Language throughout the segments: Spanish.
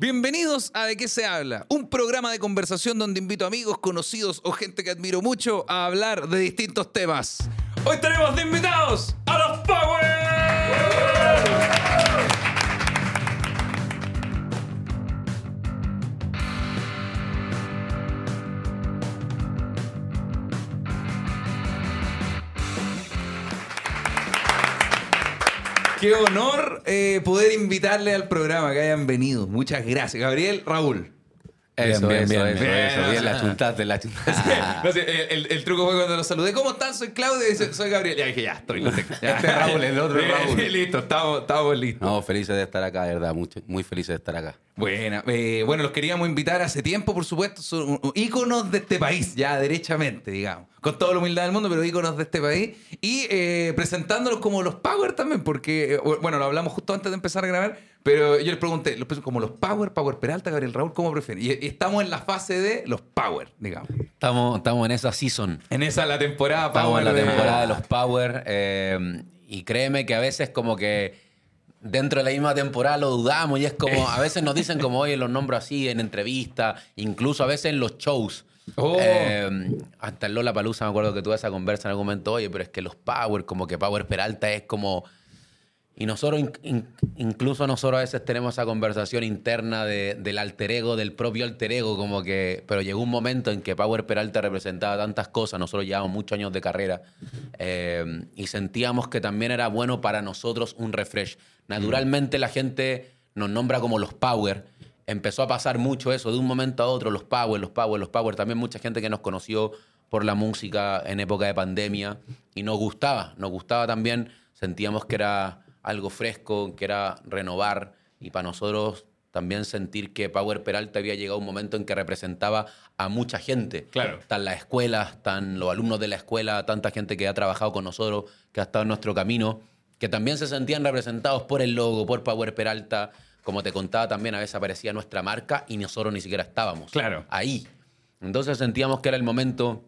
Bienvenidos a De qué se habla, un programa de conversación donde invito amigos, conocidos o gente que admiro mucho a hablar de distintos temas. Hoy tenemos de invitados a los Qué honor eh, poder invitarle al programa, que hayan venido. Muchas gracias. Gabriel, Raúl. Eso, Bien, bien, eso, bien. eso, Bien, bien, la chuntaste, la chuntaste. No sé, el, el truco fue cuando los saludé. ¿Cómo están? Soy Claudio y dice, soy Gabriel. Ya dije, ya, estoy. Ya. Este es Raúl, el otro es Raúl. Listo, estamos, estamos listos. No, felices de estar acá, de verdad, mucho, muy felices de estar acá. Buena. eh, bueno, los queríamos invitar hace tiempo, por supuesto. Son íconos de este país, ya derechamente, digamos. Con toda la humildad del mundo, pero íconos de este país. Y eh, presentándolos como los Power también, porque, eh, bueno, lo hablamos justo antes de empezar a grabar, pero yo les pregunté, los como los Power, Power Peralta, Gabriel Raúl, ¿cómo prefieren? Y, y estamos en la fase de los Power, digamos. Estamos, estamos en esa season. En esa la temporada Estamos Power en la temporada de los Power. eh, y créeme que a veces como que dentro de la misma temporada lo dudamos y es como, a veces nos dicen como, oye, los nombro así en entrevistas, incluso a veces en los shows. Oh. Eh, hasta en Lola Palusa me acuerdo que tuve esa conversa en algún momento, oye, pero es que los Power, como que Power Peralta es como... Y nosotros, in- in- incluso nosotros a veces tenemos esa conversación interna de- del alter ego, del propio alter ego, como que, pero llegó un momento en que Power Peralta representaba tantas cosas, nosotros llevamos muchos años de carrera, eh, y sentíamos que también era bueno para nosotros un refresh. Naturalmente la gente nos nombra como los Power, empezó a pasar mucho eso, de un momento a otro, los Power, los Power, los Power, también mucha gente que nos conoció por la música en época de pandemia, y nos gustaba, nos gustaba también, sentíamos que era algo fresco, que era renovar y para nosotros también sentir que Power Peralta había llegado a un momento en que representaba a mucha gente. Claro. Están las escuelas, están los alumnos de la escuela, tanta gente que ha trabajado con nosotros, que ha estado en nuestro camino, que también se sentían representados por el logo, por Power Peralta. Como te contaba también, a veces aparecía nuestra marca y nosotros ni siquiera estábamos Claro. ahí. Entonces sentíamos que era el momento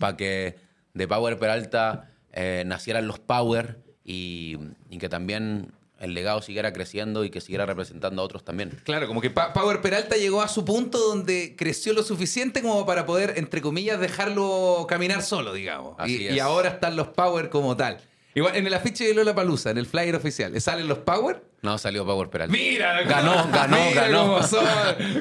para que de Power Peralta eh, nacieran los Power y, y que también el legado siguiera creciendo y que siguiera representando a otros también. Claro, como que Pa- Power Peralta llegó a su punto donde creció lo suficiente como para poder, entre comillas, dejarlo caminar solo, digamos. Así y, es. y ahora están los Power como tal. Igual, en el afiche de Lola Palusa, en el flyer oficial, ¿le ¿salen los Power? No salió Power Peralta. Mira, Ganó, ganó, mira ganó. Cómo, son.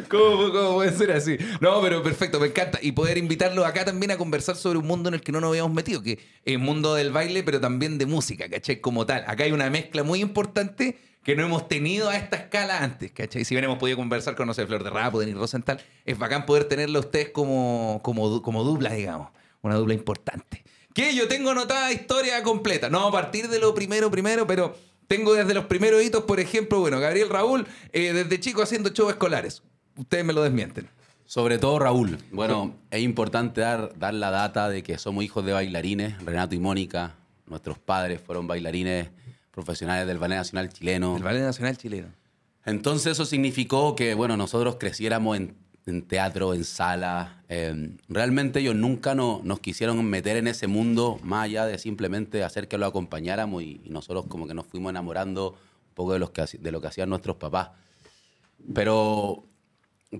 ¿Cómo- cómo puede ser así? No, pero perfecto, me encanta. Y poder invitarlo acá también a conversar sobre un mundo en el que no nos habíamos metido, que es el mundo del baile, pero también de música, ¿cachai? Como tal. Acá hay una mezcla muy importante que no hemos tenido a esta escala antes, ¿cachai? Si bien hemos podido conversar con, no sé, Flor de Rap o Denis Rosenthal, es bacán poder tenerlo a ustedes como, como, como dupla, digamos. Una dupla importante. Que yo tengo anotada historia completa. No a partir de lo primero, primero, pero tengo desde los primeros hitos, por ejemplo, bueno, Gabriel Raúl, eh, desde chico haciendo shows escolares. Ustedes me lo desmienten. Sobre todo Raúl. Bueno, es importante dar, dar la data de que somos hijos de bailarines. Renato y Mónica, nuestros padres fueron bailarines profesionales del Ballet Nacional Chileno. El Ballet Nacional Chileno. Entonces eso significó que, bueno, nosotros creciéramos en, en teatro, en sala. Eh, realmente ellos nunca no- nos quisieron meter en ese mundo más allá de simplemente hacer que lo acompañáramos y, y nosotros como que nos fuimos enamorando un poco de, los que, de lo que hacían nuestros papás. Pero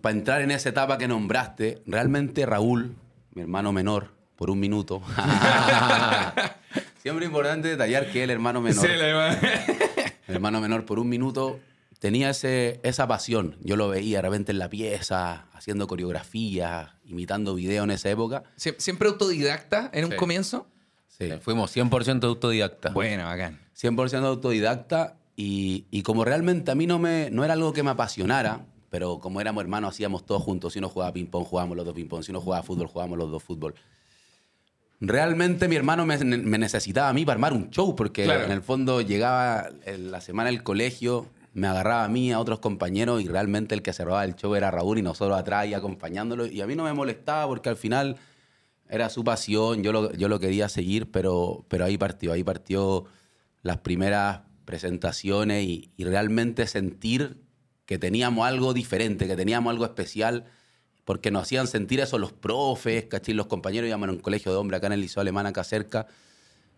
para entrar en esa etapa que nombraste, realmente Raúl, mi hermano menor, por un minuto. Siempre importante detallar que el hermano menor. Sí, hermano menor por un minuto tenía ese, esa pasión. Yo lo veía de repente en la pieza, haciendo coreografía, imitando video en esa época. Sie- ¿Siempre autodidacta en un comienzo? Sí, fuimos 100% autodidacta. Bueno, bacán. 100% autodidacta y, y como realmente a mí no, me, no era algo que me apasionara, pero como éramos hermanos hacíamos todo juntos. Si uno jugaba ping-pong, jugábamos los dos ping-pong. Si uno jugaba fútbol, jugábamos los dos fútbol. Realmente mi hermano me, me necesitaba a mí para armar un show, porque Claro. en el fondo llegaba en la semana del colegio, me agarraba a mí, a otros compañeros, y realmente el que se robaba el show era Raúl y nosotros atrás y acompañándolo. Y a mí no me molestaba porque al final era su pasión, yo lo, yo lo quería seguir, pero, pero ahí partió, ahí partió las primeras presentaciones y, realmente sentir que teníamos algo diferente, que teníamos algo especial, porque nos hacían sentir eso los profes, ¿cachai? Los compañeros íbamos a un colegio de hombres acá en el Liceo Alemán, acá cerca,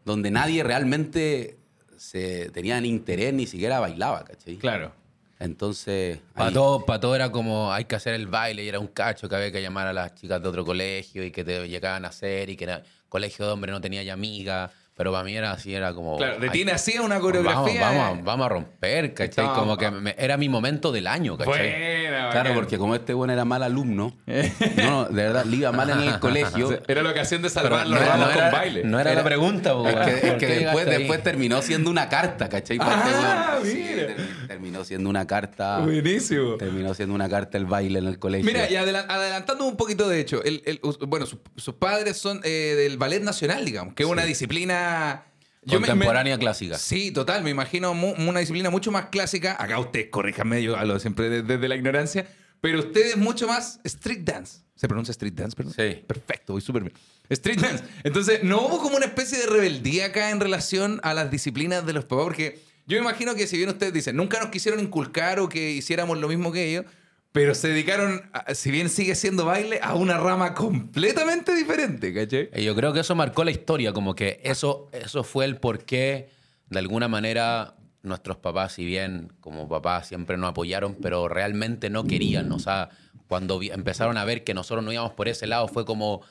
donde nadie realmente se tenía ni interés, ni siquiera bailaba, ¿cachai? Claro. Entonces, Para todo, pa' todo era como hay que hacer el baile y era un cacho que había que llamar a las chicas de otro colegio y que te llegaban a hacer y que era colegio de hombre no tenía ya amiga. Pero para mí era así, era como. Claro, de ay, ti nacía una Vamos, coreografía. vamos, a- vamos a romper, ¿cachai? Estaba- Como que me- era mi momento del año, ¿cachai? Buena, Claro, porque como este bueno era mal alumno, no, no, de verdad, le iba mal en el colegio. Era la ocasión de salvar los no, era- ramos no con baile. no era la pregunta, Es que, weón. es ¿Por que qué después, después terminó siendo una carta, ¿cachai? Este Ah, mira. Ter- terminó siendo una carta. Buenísimo. Terminó siendo una carta el baile en el colegio. Mira, y adela- adelantando un poquito, de hecho, el- bueno, sus, sus padres son eh, del ballet nacional, digamos, que es una disciplina... Contemporánea me- clásica. Sí, total, me imagino mu- una disciplina mucho más clásica. Acá ustedes, corríjanme, yo hablo siempre de- desde la ignorancia, pero ustedes mucho más street dance. ¿Se pronuncia street dance, perdón? Sí. Perfecto, voy súper bien. Street dance. Entonces, ¿no hubo como una especie de rebeldía acá en relación a las disciplinas de los papás? Porque yo me imagino que si bien ustedes dicen, nunca nos quisieron inculcar o que hiciéramos lo mismo que ellos, pero se dedicaron, si bien sigue siendo baile, a una rama completamente diferente, ¿cachai? Y yo creo que eso marcó la historia, como que eso, eso fue el por qué, de alguna manera, nuestros papás, si bien como papás siempre nos apoyaron, pero realmente no querían. O sea, cuando empezaron a ver que nosotros no íbamos por ese lado, fue como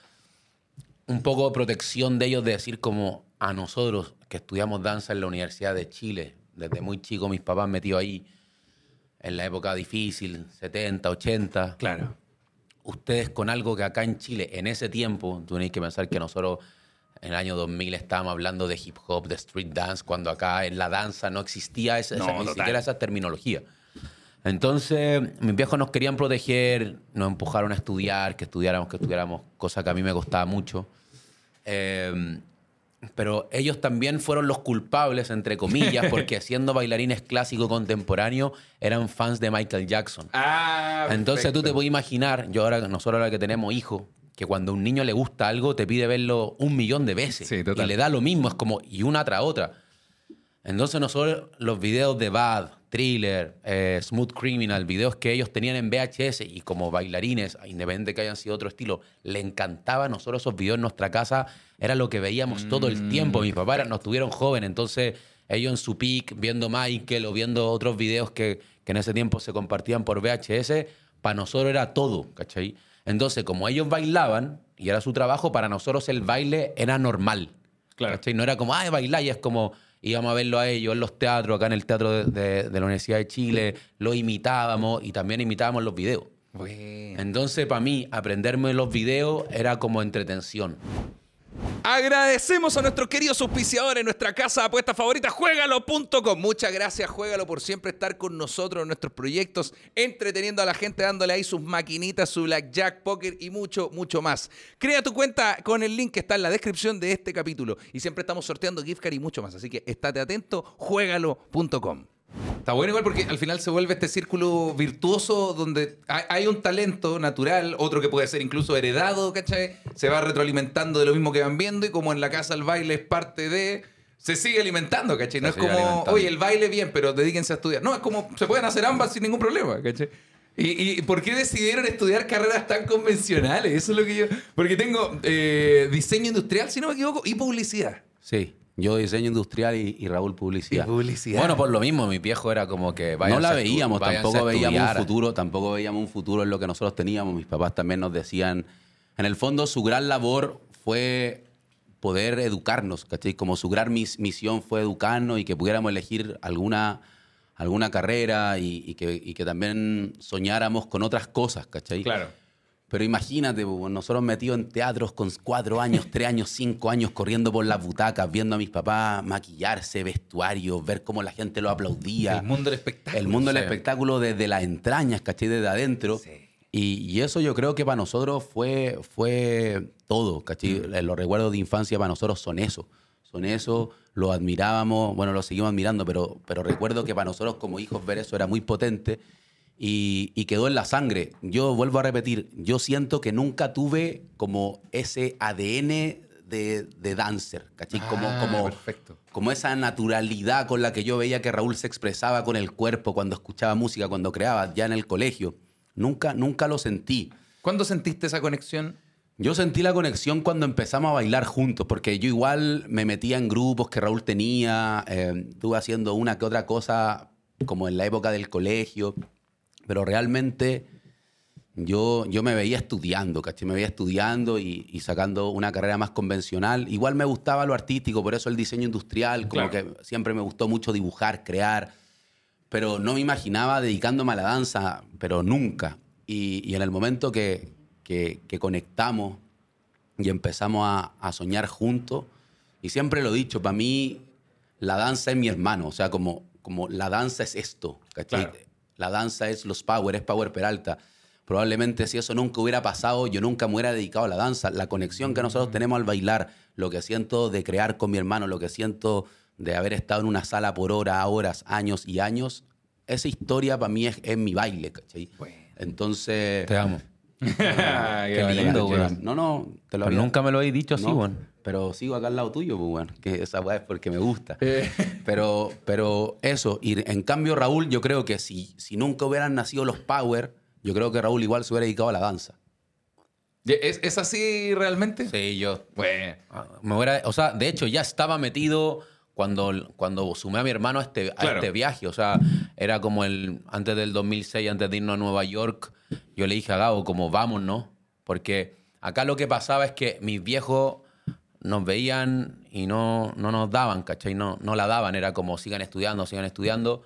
un poco de protección de ellos de decir como a nosotros que estudiamos danza en la Universidad de Chile, desde muy chico mis papás metidos ahí en la época difícil, 70, 80 Claro. ustedes con algo que acá en Chile, en ese tiempo, tú tenéis que pensar que nosotros en el año 2000 estábamos hablando de hip hop, de street dance, cuando acá en la danza no existía esa, No, esa- ni siquiera esa terminología. Entonces, mis viejos nos querían proteger, nos empujaron a estudiar, que estudiáramos, que estudiáramos, cosa que a mí me costaba mucho. Eh, pero ellos también fueron los culpables, entre comillas, porque siendo bailarines clásicos contemporáneos, eran fans de Michael Jackson. Ah, Entonces tú te puedes imaginar, yo ahora, nosotros ahora que tenemos hijos, que cuando a un niño le gusta algo, te pide verlo un millón de veces. Sí, total. Y le da lo mismo, es como, y una tras otra. Entonces nosotros, los videos de Bad, Thriller, eh, Smooth Criminal, videos que ellos tenían en VHS y como bailarines, independiente que hayan sido otro estilo, le encantaba. Nosotros esos videos en nuestra casa era lo que veíamos todo el tiempo. Mis papás nos tuvieron jóvenes, entonces ellos en su peak, viendo Michael o viendo otros videos que, que en ese tiempo se compartían por VHS, para nosotros era todo, ¿cachai? Entonces, como ellos bailaban y era su trabajo, para nosotros el baile era normal. Claro. ¿cachai? No era como, ay, bailar, y es como íbamos a verlo a ellos en los teatros, acá en el Teatro de, de- de la Universidad de Chile, lo imitábamos y también imitábamos los videos. Bueno. Entonces, para mí, aprenderme los videos era como entretención. Agradecemos a nuestros queridos auspiciadores nuestra casa de apuestas favorita, juegalo.com. Muchas gracias, Juegalo, por siempre estar con nosotros en nuestros proyectos, entreteniendo a la gente, dándole ahí sus maquinitas, su blackjack, póker y mucho, mucho más. Crea tu cuenta con el link que está en la descripción de este capítulo. Y siempre estamos sorteando gift card y mucho más. Así que estate atento, juegalo.com. Está bueno igual porque al final se vuelve este círculo virtuoso donde hay, un talento natural, otro que puede ser incluso heredado, ¿cachai? Se va retroalimentando de lo mismo que van viendo y como en la casa el baile es parte de... Se sigue alimentando, ¿cachai? No Se es como, alimentando. oye, el baile bien, pero dedíquense a estudiar. No, es como, se pueden hacer ambas sin ningún problema, ¿cachai? ¿Y, y por qué decidieron estudiar carreras tan convencionales? Eso es lo que yo... Porque tengo eh, diseño industrial, si no me equivoco, y publicidad. Sí, yo diseño industrial y, y Raúl publicidad. Y publicidad. Bueno, por lo mismo, mi viejo era como que... no la veíamos, tampoco veíamos un futuro, tampoco veíamos un futuro en lo que nosotros teníamos. Mis papás también nos decían, en el fondo su gran labor fue poder educarnos, ¿cachai? Como su gran mis- misión fue educarnos y que pudiéramos elegir alguna, alguna carrera y, y que, y que también soñáramos con otras cosas, ¿cachai? Claro. Pero imagínate, po, nosotros metidos en teatros con cuatro años, tres años, cinco años, corriendo por las butacas, viendo a mis papás maquillarse, vestuarios, ver cómo la gente lo aplaudía. El mundo del espectáculo. El mundo del espectáculo desde las entrañas, ¿cachai? Desde adentro. Sí. Y, y eso yo creo que para nosotros fue, fue todo, ¿cachai? Mm. Los recuerdos de infancia para nosotros son eso. Son eso, lo admirábamos, bueno, lo seguimos admirando, pero, pero recuerdo que para nosotros como hijos ver eso era muy potente y, y quedó en la sangre. Yo vuelvo a repetir, yo siento que nunca tuve como ese ADN de, de dancer, ¿cachai? Como, Ah, como, perfecto. como esa naturalidad con la que yo veía que Raúl se expresaba con el cuerpo cuando escuchaba música, cuando creaba, ya en el colegio. Nunca, nunca lo sentí. ¿Cuándo sentiste esa conexión? Yo sentí la conexión cuando empezamos a bailar juntos, porque yo igual me metía en grupos que Raúl tenía, eh, estuve haciendo una que otra cosa como en la época del colegio, pero realmente yo, yo me veía estudiando, ¿cachai? Me veía estudiando y, y sacando una carrera más convencional. Igual me gustaba lo artístico, por eso el diseño industrial, como Claro. que siempre me gustó mucho dibujar, crear, pero no me imaginaba dedicándome a la danza, pero nunca. Y, y en el momento que, que- que conectamos y empezamos a, a soñar juntos, y siempre lo he dicho, para mí la danza es mi hermano, o sea, como, como la danza es esto, ¿cachai? Claro. La danza es los Power, es Power Peralta. Probablemente si eso nunca hubiera pasado, yo nunca me hubiera dedicado a la danza. La conexión que nosotros tenemos al bailar, lo que siento de crear con mi hermano, lo que siento de haber estado en una sala por hora, horas, años y años, esa historia para mí es, es mi baile, ¿cachai? Bueno. Entonces... Te amo. Qué lindo, weón. No, no, te lo Pero había- nunca me lo habéis dicho así, no, weón. Pero sigo acá al lado tuyo, pues, que esa weá es porque me gusta. Eh. Pero, pero eso, y en cambio Raúl, yo creo que si, si nunca hubieran nacido los Power, yo creo que Raúl igual se hubiera dedicado a la danza. ¿Es, es así realmente? Sí, yo. Bueno. Ah, Me hubiera- o sea, de hecho, ya estaba metido cuando, cuando sumé a mi hermano a este, a Claro. este viaje. O sea, era como el antes del 2006, antes de irnos a Nueva York, yo le dije a Gabo, como vamos, ¿no? Porque acá lo que pasaba es que mis viejos nos veían y no, no nos daban, ¿cachai? No, no la daban, era como sigan estudiando, sigan estudiando.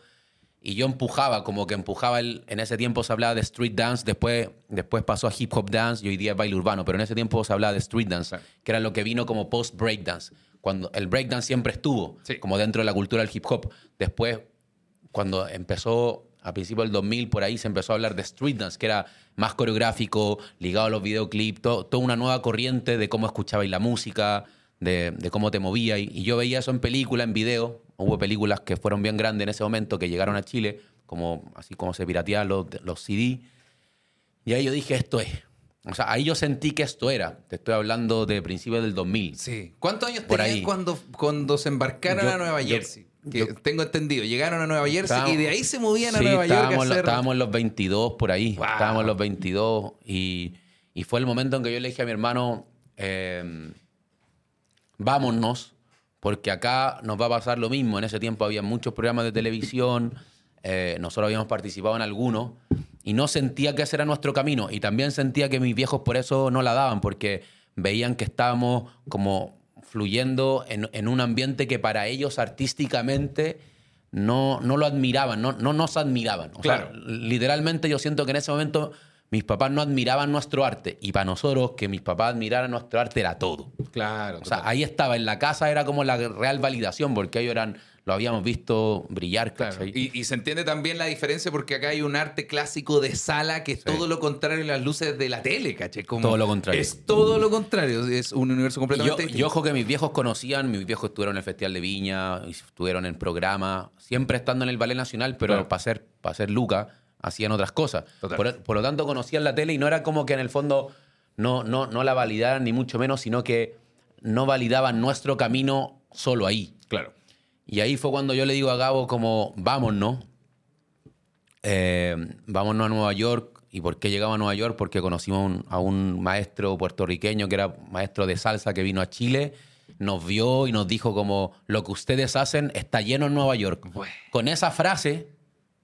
Y yo empujaba, como que empujaba, el, en ese tiempo se hablaba de street dance, después, después pasó a hip hop dance y hoy día es baile urbano, pero en ese tiempo se hablaba de street dance, que era lo que vino como post breakdance. Cuando el breakdance siempre estuvo, Sí. como dentro de la cultura del hip hop. Después, cuando empezó a principios del 2000, por ahí se empezó a hablar de street dance, que era más coreográfico, ligado a los videoclips, toda una nueva corriente de cómo escuchabais la música, de, de cómo te movías. Y, y yo veía eso en película, en video. Hubo películas que fueron bien grandes en ese momento, que llegaron a Chile, como, así como se pirateaban los, los CD. Y ahí yo dije, esto es. O sea, ahí yo sentí que esto era. Te estoy hablando de principios del 2000. Sí. ¿Cuántos años Por tenían ahí. cuando, cuando se embarcaron Yo- a Nueva yo- Jersey? Tengo entendido, llegaron a Nueva Jersey Estábamos- y de ahí se movían a Sí, Nueva York a estábamos, hacer... estábamos los 22 por ahí. Wow. Estábamos los 22 y, y fue el momento en que yo le dije a mi hermano, eh, vámonos, porque acá nos va a pasar lo mismo. En ese tiempo había muchos programas de televisión, eh, nosotros habíamos participado en algunos y no sentía que ese era nuestro camino. Y también sentía que mis viejos por eso no la daban, porque veían que estábamos como fluyendo en, en un ambiente que para ellos artísticamente no, no lo admiraban, no, no nos admiraban. O sea, Claro. literalmente yo siento que en ese momento mis papás no admiraban nuestro arte y para nosotros que mis papás admiraran nuestro arte era todo. Claro. O sea, ahí estaba, en la casa era como la real validación porque ellos eran, lo habíamos visto brillar. Claro. ¿cachai? Y, y se entiende también la diferencia porque acá hay un arte clásico de sala que es todo lo contrario a las luces de la tele, ¿cachai? Como Todo lo contrario. Es todo lo contrario, es un universo Y yo, completamente y distinto. ojo que mis viejos conocían, mis viejos estuvieron en el Festival de Viña, estuvieron en programa, siempre estando en el Ballet Nacional, pero Claro. para ser, para ser Luca, hacían otras cosas. Por lo tanto, conocían la tele y no era como que en el fondo no, no, no la validaran, ni mucho menos, sino que no validaban nuestro camino solo ahí. Claro. Y ahí fue cuando yo le digo a Gabo como, vámonos, eh, vámonos a Nueva York. ¿Y por qué llegamos a Nueva York? Porque conocimos a un, a un maestro puertorriqueño que era maestro de salsa que vino a Chile, nos vio y nos dijo como, lo que ustedes hacen está lleno en Nueva York. Bueno. Con esa frase,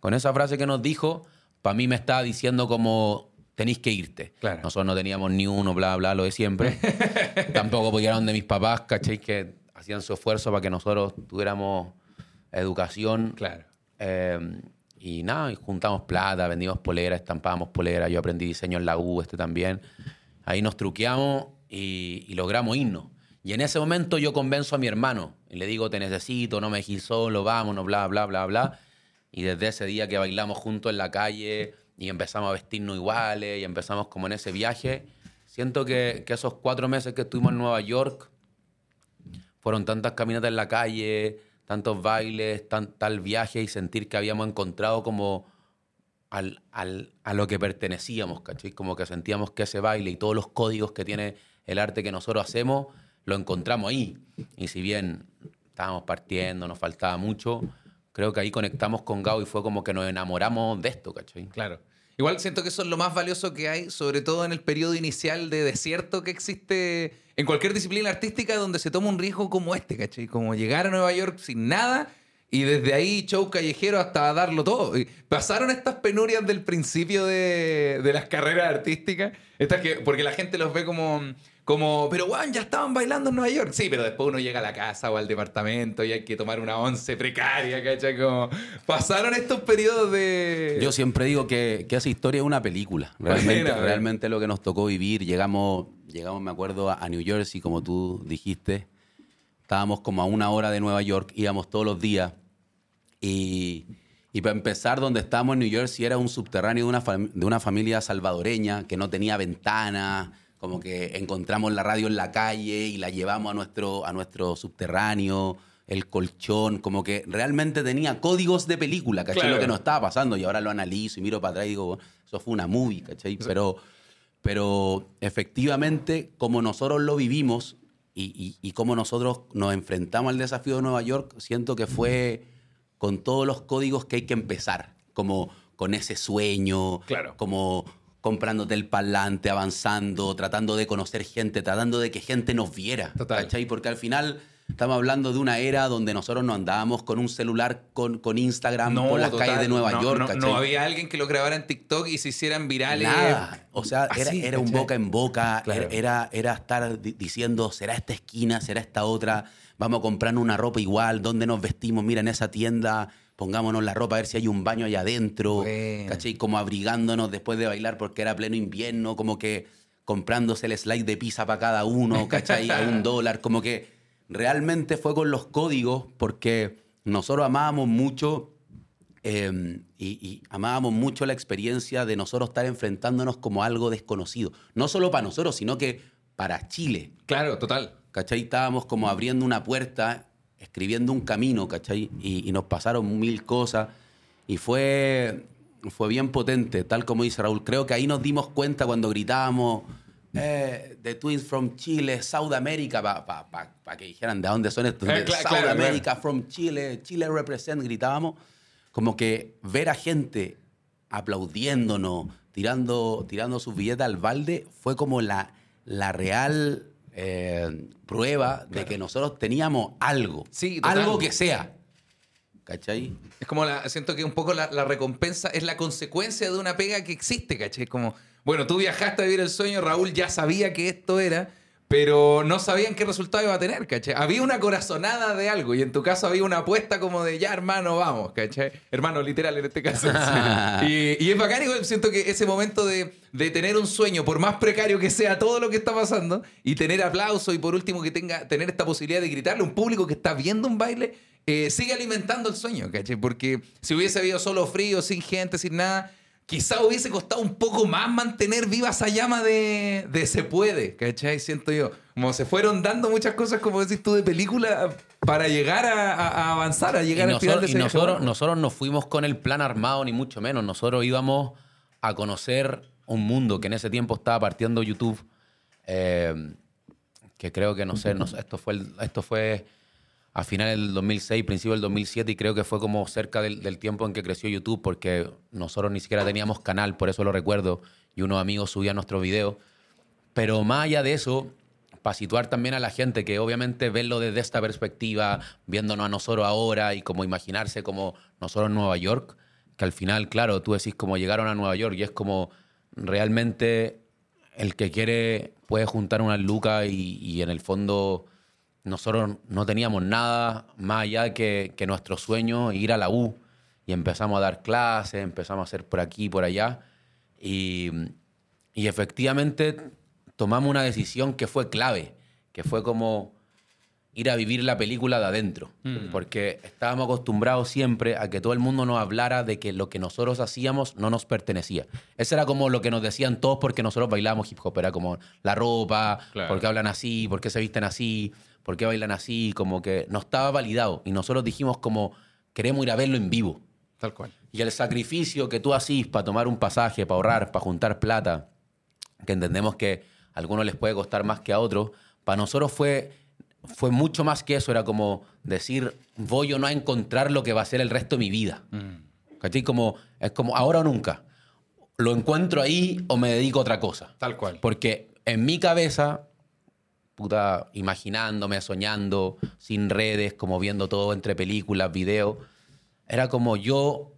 con esa frase que nos dijo, para mí me estaba diciendo como, tenéis que irte. Claro. Nosotros no teníamos ni uno, bla, bla, lo de siempre. Tampoco pudieron de mis papás, ¿cachai? Que hacían su esfuerzo para que nosotros tuviéramos educación. Claro. Eh, y nada, y juntamos plata, vendimos poleras, estampábamos poleras. Yo aprendí diseño en la U, este también. Ahí nos truqueamos y, y logramos irnos. Y en ese momento yo convenzo a mi hermano y le digo, te necesito, no me dejes solo, vámonos, bla, bla, bla, bla. Y desde ese día que bailamos juntos en la calle y empezamos a vestirnos iguales y empezamos como en ese viaje, siento que, que esos cuatro meses que estuvimos en Nueva York fueron tantas caminatas en la calle, tantos bailes, tal viaje y sentir que habíamos encontrado como al, al- a lo que pertenecíamos, ¿cachai? Como que sentíamos que ese baile y todos los códigos que tiene el arte que nosotros hacemos, lo encontramos ahí. Y si bien estábamos partiendo, nos faltaba mucho, creo que ahí conectamos con Gao y fue como que nos enamoramos de esto, ¿cachai? Claro. Igual siento que eso es lo más valioso que hay, sobre todo en el periodo inicial de desierto que existe en cualquier disciplina artística donde se toma un riesgo como este, ¿cachai? Como llegar a Nueva York sin nada Y desde ahí, show callejero hasta darlo todo. Pasaron estas penurias del principio de, de las carreras artísticas. Estas que, porque la gente los ve como, como, pero Juan, ya estaban bailando en Nueva York. Sí, pero después uno llega a la casa o al departamento y hay que tomar una once precaria, ¿cachai? Como, pasaron estos periodos de... Yo siempre digo que, que esa historia es una película. Realmente, realmente lo que nos tocó vivir, llegamos, llegamos me acuerdo, a, New Jersey, como tú dijiste. Estábamos como a una hora de Nueva York, íbamos todos los días. Y, y para empezar, donde estábamos en New Jersey era un subterráneo de una, de una familia salvadoreña que no tenía ventana, como que encontramos la radio en la calle y la llevamos a nuestro, a nuestro subterráneo, el colchón, como que realmente tenía códigos de película, ¿cachai? Claro. Lo que nos estaba pasando y ahora lo analizo y miro para atrás y digo, eso fue una movie, ¿cachai? Pero, pero efectivamente, como nosotros lo vivimos y, y, y como nosotros nos enfrentamos al desafío de Nueva York, siento que fue con todos los códigos que hay que empezar, como con ese sueño, Claro. como comprándote el parlante, avanzando, tratando de conocer gente, tratando de que gente nos viera, Total. ¿cachai? Porque al final estamos hablando de una era donde nosotros no andábamos con un celular con, con Instagram por las total, calles de Nueva no, York, no, no había alguien que lo grabara en TikTok y se hicieran virales. Nada. O sea, era, Así, era un boca en boca, Claro. era, era, estar di- diciendo, será esta esquina, será esta otra, vamos a comprar una ropa igual, ¿dónde nos vestimos? Mira, en esa tienda, pongámonos la ropa a ver si hay un baño allá adentro, Bueno. ¿cachai? Como abrigándonos después de bailar porque era pleno invierno, como que comprándose el slide de pizza para cada uno, ¿cachai? A un dólar, como que realmente fue con los códigos porque nosotros amábamos mucho eh, y, y amábamos mucho la experiencia de nosotros estar enfrentándonos como algo desconocido. No solo para nosotros, sino que para Chile. Claro, total. ¿Cachai? Estábamos como abriendo una puerta, escribiendo un camino, ¿cachai? Y, y nos pasaron mil cosas. Y fue, fue bien potente, tal como dice Raúl. Creo que ahí nos dimos cuenta cuando gritábamos eh, The Twins from Chile, South America, para que dijeran de dónde son estos. Eh, claro, South claro, America from Chile, Chile represent, gritábamos. Como que ver a gente aplaudiéndonos, tirando, tirando sus billetes al balde, fue como la, la real eh, prueba de que nosotros teníamos algo. Sí, algo que sea. ¿Cachai? Es como la, siento que un poco la, la recompensa es la consecuencia de una pega que existe, ¿cachai? Como, bueno, tú viajaste a vivir el sueño, Raúl ya sabía que esto era, pero no sabían qué resultado iba a tener, ¿cachai? Había una corazonada de algo y en tu caso había una apuesta como de ya, hermano, vamos, ¿cachai? Hermano, literal en este caso. y, y es bacán, siento que ese momento de, de tener un sueño, por más precario que sea todo lo que está pasando, y tener aplauso y por último que tenga tener esta posibilidad de gritarle a un público que está viendo un baile, eh, sigue alimentando el sueño, ¿cachai? Porque si hubiese habido solo frío, sin gente, sin nada, quizá hubiese costado un poco más mantener viva esa llama de, de se puede, ¿cachai? Siento yo. Como se fueron dando muchas cosas, como decís tú, de película para llegar a, avanzar, a Y, llegar al final de nosotros, y ese viaje. nosotros, nosotros no fuimos con el plan armado, ni mucho menos. Nosotros íbamos a conocer un mundo que en ese tiempo estaba partiendo YouTube. eh, que creo que, no sé, no sé, esto, fue el- esto fue a finales del 2006, principio del 2007, y creo que fue como cerca del, del tiempo en que creció YouTube, porque nosotros ni siquiera teníamos canal, por eso lo recuerdo, y unos amigos subían nuestros videos. Pero más allá de eso, para situar también a la gente que obviamente verlo desde esta perspectiva, viéndonos a nosotros ahora y como imaginarse como nosotros en Nueva York, que al final, claro, tú decís como llegaron a Nueva York y es como realmente el que quiere puede juntar unas lucas y, y en el fondo nosotros no teníamos nada más allá que, que nuestro sueño, ir a la U. Y empezamos a dar clases, empezamos a hacer por aquí, por allá. Y, y efectivamente tomamos una decisión que fue clave, que fue como ir a vivir la película de adentro, porque estábamos acostumbrados siempre a que todo el mundo nos hablara de que lo que nosotros hacíamos no nos pertenecía. Eso era como lo que nos decían todos porque nosotros bailábamos hip hop, era como la ropa, Claro. por qué hablan así, por qué se visten así, por qué bailan así, como que no estaba validado y nosotros dijimos como queremos ir a verlo en vivo. Tal cual. Y el sacrificio que tú hacís para tomar un pasaje, para ahorrar, para juntar plata, que entendemos que a algunos les puede costar más que a otros, para nosotros fue, fue mucho más que eso. Era como decir, voy o no a encontrar lo que va a ser el resto de mi vida. ¿Cachai? Como, es como ahora o nunca. Lo encuentro ahí o me dedico a otra cosa. Tal cual. Porque en mi cabeza, puta, imaginándome, soñando, sin redes, como viendo todo entre películas, videos. Era como yo,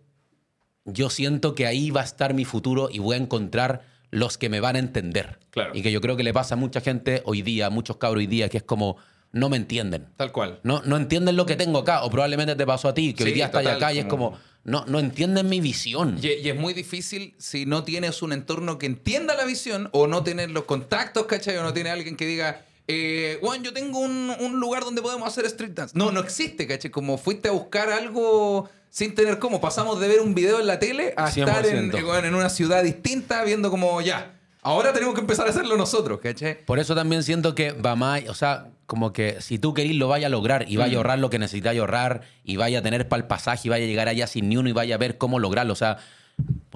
yo siento que ahí va a estar mi futuro y voy a encontrar los que me van a entender. Claro. Y que yo creo que le pasa a mucha gente hoy día, a muchos cabros hoy día, que es como, no me entienden. Tal cual. No, no entienden lo que tengo acá, o probablemente te pasó a ti, que hoy día estás acá y es como- no, no entienden mi visión. Y, y es muy difícil si no tienes un entorno que entienda la visión o no tienes los contactos, ¿cachai? O no tiene alguien que diga, eh, Juan, yo tengo un, un lugar donde podemos hacer street dance. No, no existe, ¿cachai? Como fuiste a buscar algo sin tener cómo. Pasamos de ver un video en la tele a estar en, 100%. eh, en una ciudad distinta viendo como, ya, ahora tenemos que empezar a hacerlo nosotros, ¿cachai? Por eso también siento que va más, o sea, como que si tú querís lo vaya a lograr y vaya a ahorrar lo que necesitáis ahorrar y vaya a tener para el pasaje y vaya a llegar allá sin ni uno y vaya a ver cómo lograrlo. O sea,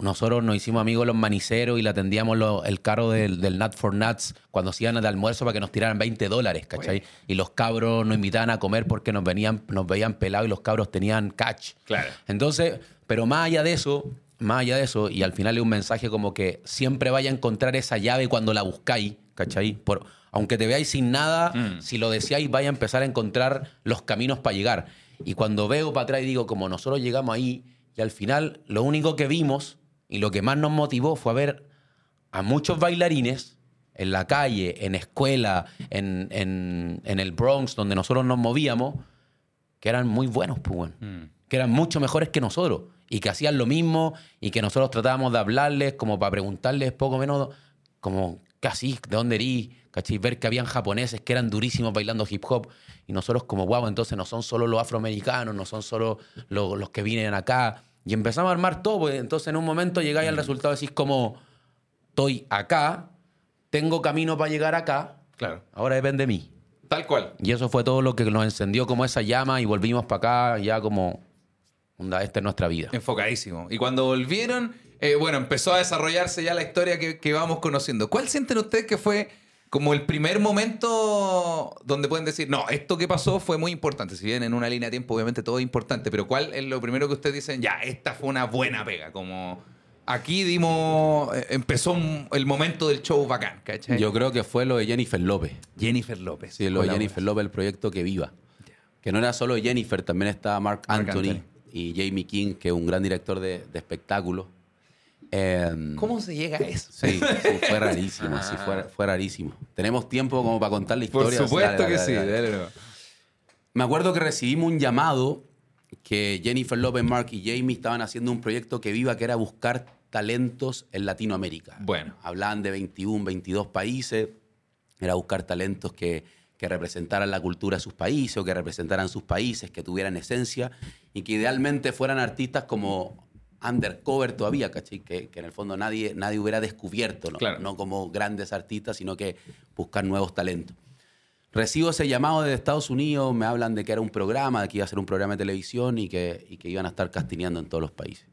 nosotros nos hicimos amigos los maniceros y le atendíamos lo- el carro del, del Nut for Nuts cuando se iban de almuerzo para que nos tiraran 20 dólares, ¿cachai? Y los cabros nos invitaban a comer porque nos, venían, nos veían pelados y los cabros tenían catch. Claro. Entonces, pero más allá de eso, más allá de eso, y al final es un mensaje como que siempre vaya a encontrar esa llave cuando la buscáis, ¿cachai? Por, aunque te veáis sin nada, Mm. si lo deseáis, vaya a empezar a encontrar los caminos para llegar. Y cuando veo para atrás y digo, como nosotros llegamos ahí, y al final lo único que vimos y lo que más nos motivó fue a ver a muchos bailarines en la calle, en escuela, en, en- en el Bronx, donde nosotros nos movíamos, que eran muy buenos, pues, weón. Mm. que eran mucho mejores que nosotros y que hacían lo mismo y que nosotros tratábamos de hablarles como para preguntarles poco menos como casi de dónde erí, ¿cachai? Ver que habían japoneses que eran durísimos bailando hip hop y nosotros como guau, entonces no son solo los afroamericanos, no son solo lo- los que vienen acá y empezamos a armar todo, pues, entonces en un momento llegáis al resultado decís como estoy acá, tengo camino para llegar acá, Claro. ahora depende de mí. Tal cual. Y eso fue todo lo que nos encendió como esa llama y volvimos para acá ya como, onda, esta es nuestra vida. Enfocadísimo. Y cuando volvieron, eh, bueno, empezó a desarrollarse ya la historia que, que vamos conociendo. ¿Cuál sienten ustedes que fue como el primer momento donde pueden decir, no, esto que pasó fue muy importante? Si bien en una línea de tiempo, obviamente todo es importante, pero ¿cuál es lo primero que ustedes dicen, ya, esta fue una buena pega? Como aquí dimos, eh, empezó el momento del show bacán, ¿cachai? Yo creo que fue lo de Jennifer López. Jennifer López. Sí, lo de. Jennifer López, el proyecto Que Viva. Que no era solo Jennifer, también estaba Mark, Mark Anthony, Anthony. Y Jamie King, que es un gran director de, de espectáculos. Em, ¿Cómo se llega a eso? Sí, sí, fue rarísimo, sí, fue, fue rarísimo. Tenemos tiempo como para contar la Por historia. supuesto Dale, que dale, sí. dale. dale, no. Me acuerdo que recibimos un llamado que Jennifer López, Mark y Jamie estaban haciendo un proyecto que viva, que era buscar talentos en Latinoamérica. Bueno. Hablaban de 21, 22 países, era buscar talentos que, que representaran la cultura de sus países o que representaran sus países, que tuvieran esencia y que idealmente fueran artistas como undercover todavía, ¿cachai? Que, que en el fondo nadie, nadie hubiera descubierto, ¿no? Claro. no como grandes artistas, sino que buscar nuevos talentos. Recibo ese llamado de Estados Unidos, me hablan de que era un programa, de que iba a ser un programa de televisión y que, y que iban a estar castineando en todos los países.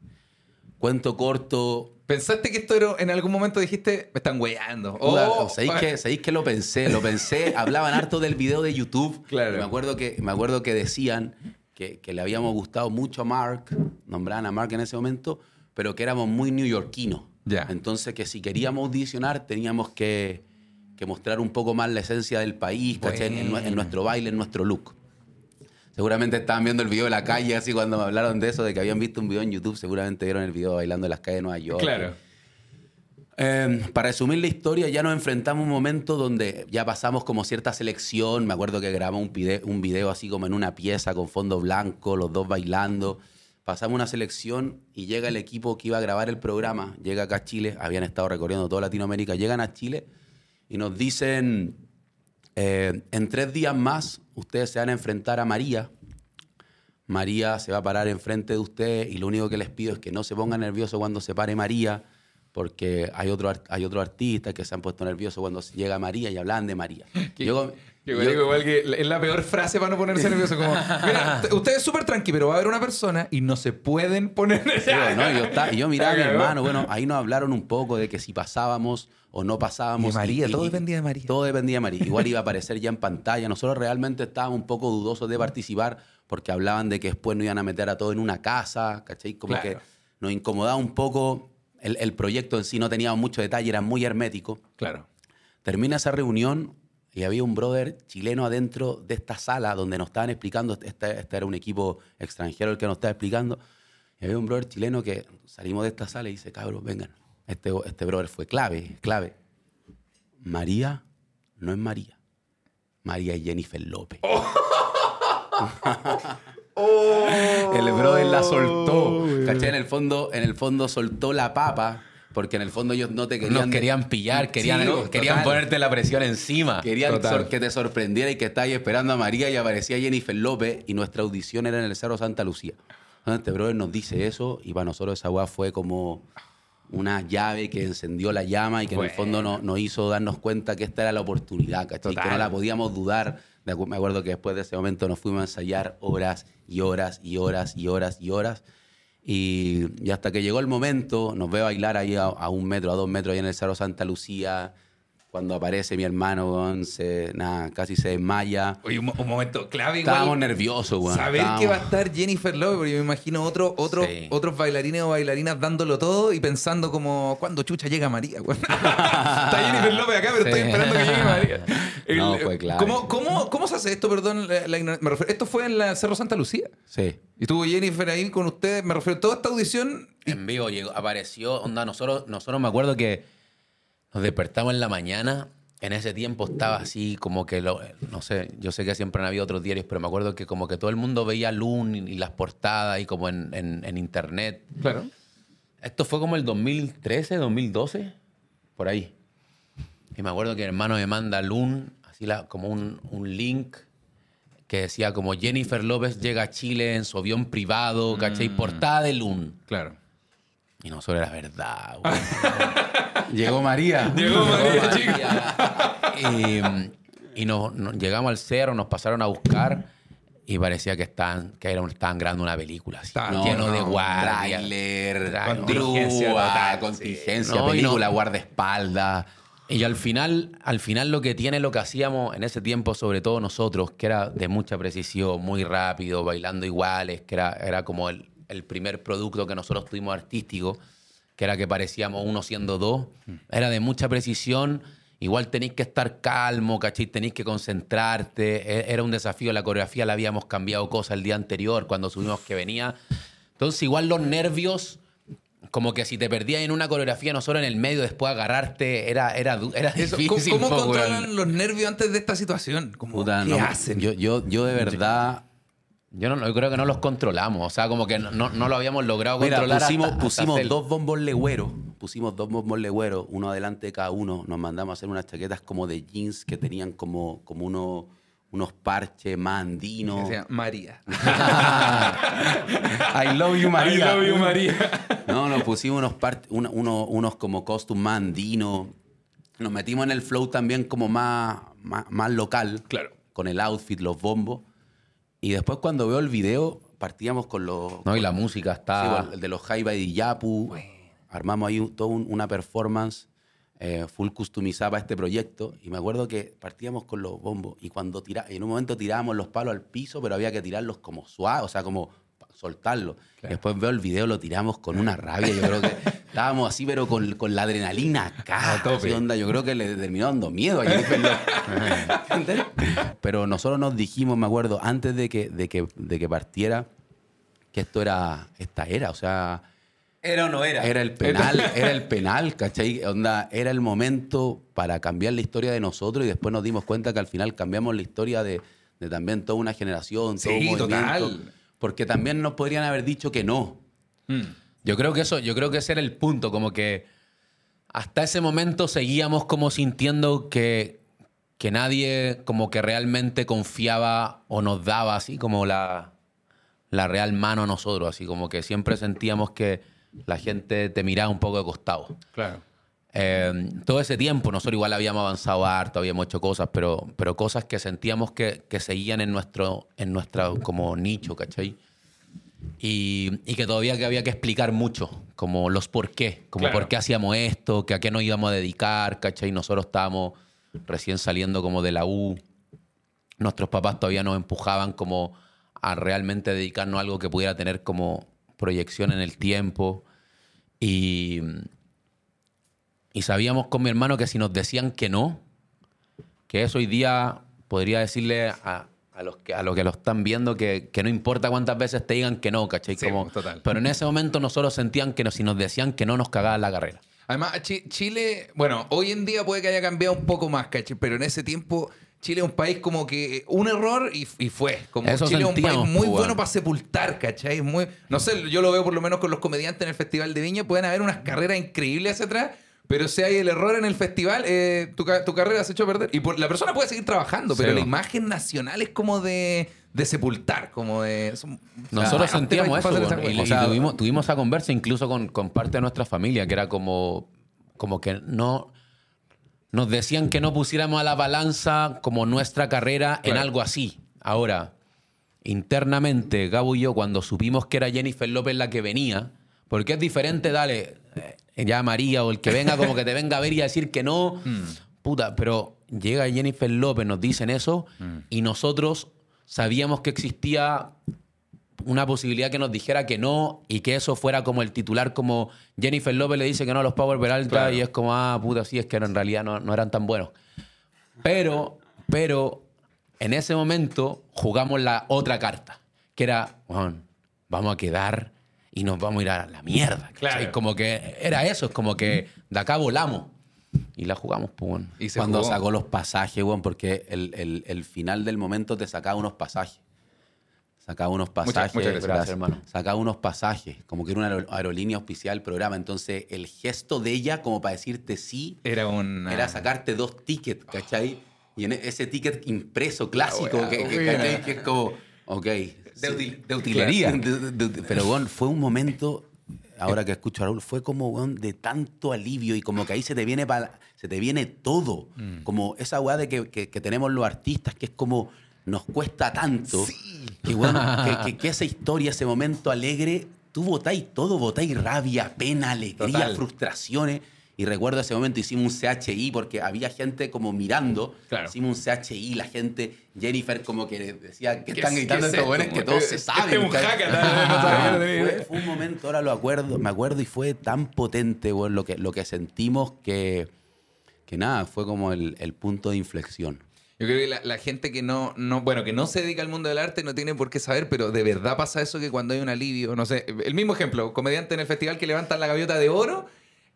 Cuento corto. ¿Pensaste que esto era, en algún momento dijiste, me están weyando? Puta, Oh, ¿sabéis, que, ¿Sabéis que lo pensé? Lo pensé, hablaban harto del video de YouTube. Claro. Me acuerdo que, me acuerdo que decían que, que le habíamos gustado mucho a Mark, nombraban a Mark en ese momento, pero que éramos muy neoyorquinos. Ya. Entonces que si queríamos audicionar teníamos que, que mostrar un poco más la esencia del país, ¿cachai? En, en nuestro baile, en nuestro look. Seguramente estaban viendo el video de la calle, así cuando me hablaron de eso, de que habían visto un video en YouTube, seguramente vieron el video bailando en las calles de Nueva York. Claro. Eh, para resumir la historia, ya nos enfrentamos a un momento donde ya pasamos como cierta selección. Me acuerdo que grabamos un video, un video así como en una pieza con fondo blanco, los dos bailando. Pasamos una selección y llega el equipo que iba a grabar el programa. Llega acá a Chile, habían estado recorriendo toda Latinoamérica. Llegan a Chile y nos dicen, eh, en tres días más ustedes se van a enfrentar a María. María se va a parar enfrente de ustedes y lo único que les pido es que no se pongan nerviosos cuando se pare María, porque hay otro, hay otro artista que se han puesto nerviosos cuando llega María y hablan de María. Yo- yo- igual, igual que es la peor frase para no ponerse nervioso. Como, mira, usted es súper tranqui, pero va a haber una persona y no se pueden poner Sí, ¿no? Yo, yo miraba a mi hermano, bueno, ahí nos hablaron un poco de que si pasábamos o no pasábamos. Y María, todo dependía de María. Todo dependía de María. Igual iba a aparecer ya en pantalla. Nosotros realmente estábamos un poco dudosos de participar porque hablaban de que después nos iban a meter a todo en una casa, ¿cachai? Como Claro. que nos incomodaba un poco. El, el proyecto en sí no teníamos mucho detalle, era muy hermético. Claro. Termina esa reunión, y había un brother chileno adentro de esta sala donde nos estaban explicando, este, este era un equipo extranjero el que nos estaba explicando, y había un brother chileno que salimos de esta sala y dice, cabros, vengan, este, este brother fue clave, clave. María no es María, María es Jennifer López. El brother la soltó, ¿cachai? En el fondo, en el fondo soltó la papa. Porque en el fondo ellos no te querían... Nos querían pillar, querían, Sí, no, querían total. ponerte la presión encima. Querían Total. que te sorprendiera y que estabas esperando a María y aparecía Jennifer López y nuestra audición era en el Cerro Santa Lucía. Este brother nos dice eso y para nosotros esa weá fue como una llave que encendió la llama y que en el fondo no- nos hizo darnos cuenta que esta era la oportunidad, ¿cachai? Que no la podíamos dudar. Me acuerdo que después de ese momento nos fuimos a ensayar horas y horas y horas y horas y horas. Y, y hasta que llegó el momento, nos veo bailar ahí a, a un metro, a dos metros, ahí en el Cerro Santa Lucía. Cuando aparece mi hermano, weón, se, nada, casi se desmaya. Oye, un, mo- un momento clave igual. Estábamos nerviosos, weón. Saber estábamos- que va a estar Jennifer Lopez, porque yo me imagino otro, otro, Sí. otros bailarines o bailarinas dándolo todo y pensando como, ¿cuándo chucha llega María? weón? Está Jennifer López acá, pero Sí. estoy esperando que llegue María. No, fue clave. ¿cómo, cómo, cómo se hace esto? Perdón, la- la ignorancia. me refiero- esto fue en la Cerro Santa Lucía. Sí. Y estuvo Jennifer ahí con ustedes, me refiero, toda esta audición. En vivo llegó, apareció, onda, nosotros, nosotros me acuerdo que nos despertamos en la mañana. En ese tiempo estaba así como que, lo- no sé, yo sé que siempre han habido otros diarios, pero me acuerdo que como que todo el mundo veía Loon y, y las portadas y como en, en- en internet. Claro. Esto fue como el 2013, 2012, por ahí. Y me acuerdo que mi hermano me manda Loon, así la, como un, un link que decía como Jennifer López llega a Chile en su avión privado, ¿cachai? Portada de Loon. Claro. Y no solo era verdad, güey. Llegó María. Llegó María, María. Y, y nos, nos- llegamos al cerro, nos pasaron a buscar y parecía que estaban, que era un- estaban grabando una película así, No, lleno de no, guardias. Tráiler, Trailer. contingencia, Contingencia. No, película, no- guardaespaldas. Y al final, al final lo que tiene lo que hacíamos en ese tiempo, sobre todo nosotros, que era de mucha precisión, muy rápido, bailando iguales, que era, era como el, el primer producto que nosotros tuvimos artístico, que era que parecíamos uno siendo dos, era de mucha precisión. Igual tenéis que estar calmo, ¿cachai? Tenéis que concentrarte. E- Era un desafío. La coreografía la habíamos cambiado cosas el día anterior cuando subimos que venía. Entonces, igual los nervios como que si te perdías en una coreografía, nosotros en el medio, después agarrarte, era, era, era Eso, difícil. ¿Cómo, controlan los nervios antes de esta situación? Como, Puta, ¿Qué no, hacen? Yo, yo, yo de verdad. Yo, no, yo creo que no los controlamos. O sea, como que no, no- lo habíamos logrado Mira, controlar. pusimos, hasta- hasta pusimos hacer- dos bombos legüeros. Pusimos dos bombos legüeros, uno adelante de cada uno. Nos mandamos a hacer unas chaquetas como de jeans que tenían como, como uno- unos parches más andinos. Que sea María. I love you, María. I love you, María. No, nos pusimos unos, una- uno- unos como costume más andinos. Nos metimos en el flow también como más, más, más local. Claro. Con el outfit, los bombos. Y después cuando veo el video, partíamos con los... No, y la música sí, está. el de los Jaiba y Yapu. Armamos ahí toda un- una performance eh, full customizada para este proyecto. Y me acuerdo que partíamos con los bombos. Y cuando tira, en un momento tirábamos los palos al piso, pero había que tirarlos como suave, o sea, como Y Después veo el video, lo tiramos con una rabia. Yo creo que estábamos así, pero con, con la adrenalina acá. Así, onda, yo creo que le terminó dando miedo a. Pero nosotros nos dijimos, me acuerdo, antes de que, de que, de que partiera, que esto era, esta era, o sea, ¿Era o no era? era el penal, era el penal, ¿cachai? Onda, era el momento para cambiar la historia de nosotros y después nos dimos cuenta que al final cambiamos la historia de, de también toda una generación, todo Sí, un movimiento. total. Porque también nos podrían haber dicho que no. Yo creo que eso, yo creo que ese era el punto, como que hasta ese momento seguíamos como sintiendo que, que nadie como que realmente confiaba o nos daba así como la, la real mano a nosotros, así como que siempre sentíamos que la gente te miraba un poco de costado. Claro. Eh, todo ese tiempo nosotros igual habíamos avanzado harto, habíamos hecho cosas, pero, pero cosas que sentíamos que, que seguían en nuestro, en nuestra como nicho, ¿cachai? Y, y que todavía que había que explicar mucho, como los por qué, como Claro. por qué hacíamos esto, que a qué nos íbamos a dedicar, ¿cachai? Nosotros estábamos recién saliendo como de la U, nuestros papás todavía nos empujaban como a realmente dedicarnos a algo que pudiera tener como proyección en el tiempo. Y, y sabíamos con mi hermano que si nos decían que no, que eso hoy día podría decirle a, a los que, a los que lo están viendo que, que no importa cuántas veces te digan que no, ¿cachai? Sí, Como- total. Pero en ese momento nosotros sentían que no- si nos decían que no nos cagaban la carrera. Además, Chi- Chile, bueno, hoy en día puede que haya cambiado un poco más, ¿cachai? Pero en ese tiempo, Chile es un país como que un error y, y fue. Como Eso Chile es un país muy pues, bueno para sepultar, ¿cachai? Muy, no sé, yo lo veo por lo menos con los comediantes en el Festival de Viña, pueden haber unas carreras increíbles hacia atrás. Pero si hay el error en el festival, eh, tu, tu carrera se echó a perder. Y por- la persona puede seguir trabajando, pero la imagen nacional es como de, de sepultar, como de... son- Nosotros Ah, sentíamos eso, y, tuvimos, tuvimos esa conversa incluso con, con parte de nuestra familia, que era como, como que no... Nos decían que no pusiéramos a la balanza como nuestra carrera en algo así. Ahora, internamente, Gabo y yo, cuando supimos que era Jennifer López la que venía, porque es diferente, dale, eh, ya María o el que venga, como que te venga a ver y a decir que no, puta, pero llega Jennifer López, nos dicen eso, y nosotros sabíamos que existía una posibilidad que nos dijera que no y que eso fuera como el titular, como Jennifer López le dice que no a los Power Peralta Claro. y es como, ah, puta, sí, es que en realidad no, no eran tan buenos. Pero, pero, en ese momento jugamos la otra carta, que era, "Weón, vamos a quedar y nos vamos a ir a la mierda. ¿cachai? Claro. Como que era eso, es como que de acá volamos. Y la jugamos, pues. Y Cuando jugó. sacó los pasajes, weón, porque el, el- el final del momento te sacaba unos pasajes. Sacaba unos pasajes. muchas gracias, gracias, hermano. Sacaba unos pasajes, como que era una aer- aerolínea oficial del programa. Entonces, el gesto de ella, como para decirte sí, Era un... era sacarte dos tickets, ¿cachai? Y en ese ticket impreso clásico, wea, que, que-. ¿cachai? que es como, ok. De sí. util- de utilería. Pero, weón, fue un momento, ahora que escucho a Raúl, fue como, weón, de tanto alivio y como que ahí se te viene, pa- se te viene todo. Como esa weá de que, que- que tenemos los artistas, que es como, nos cuesta tanto. Que, weón, que, que- que esa historia, ese momento alegre, tú votáis todo, votáis rabia, pena, alegría, Total. frustraciones. Y recuerdo ese momento hicimos un CHI porque había gente como mirando. Claro. Hicimos un CHI, la gente, Jennifer como que decía que ¿Qué están es- gritando qué es estos esto? que todos se saben. este es un hacker, fue, un momento, ahora lo acuerdo, me acuerdo y fue tan potente, weón, lo que, lo que sentimos que, que nada, fue como el, el punto de inflexión. Yo creo que la, la gente que no, no, bueno, que no se dedica al mundo del arte no tiene por qué saber, pero de verdad pasa eso que cuando hay un alivio, no sé, el mismo ejemplo, comediante en el festival que levantan la gaviota de oro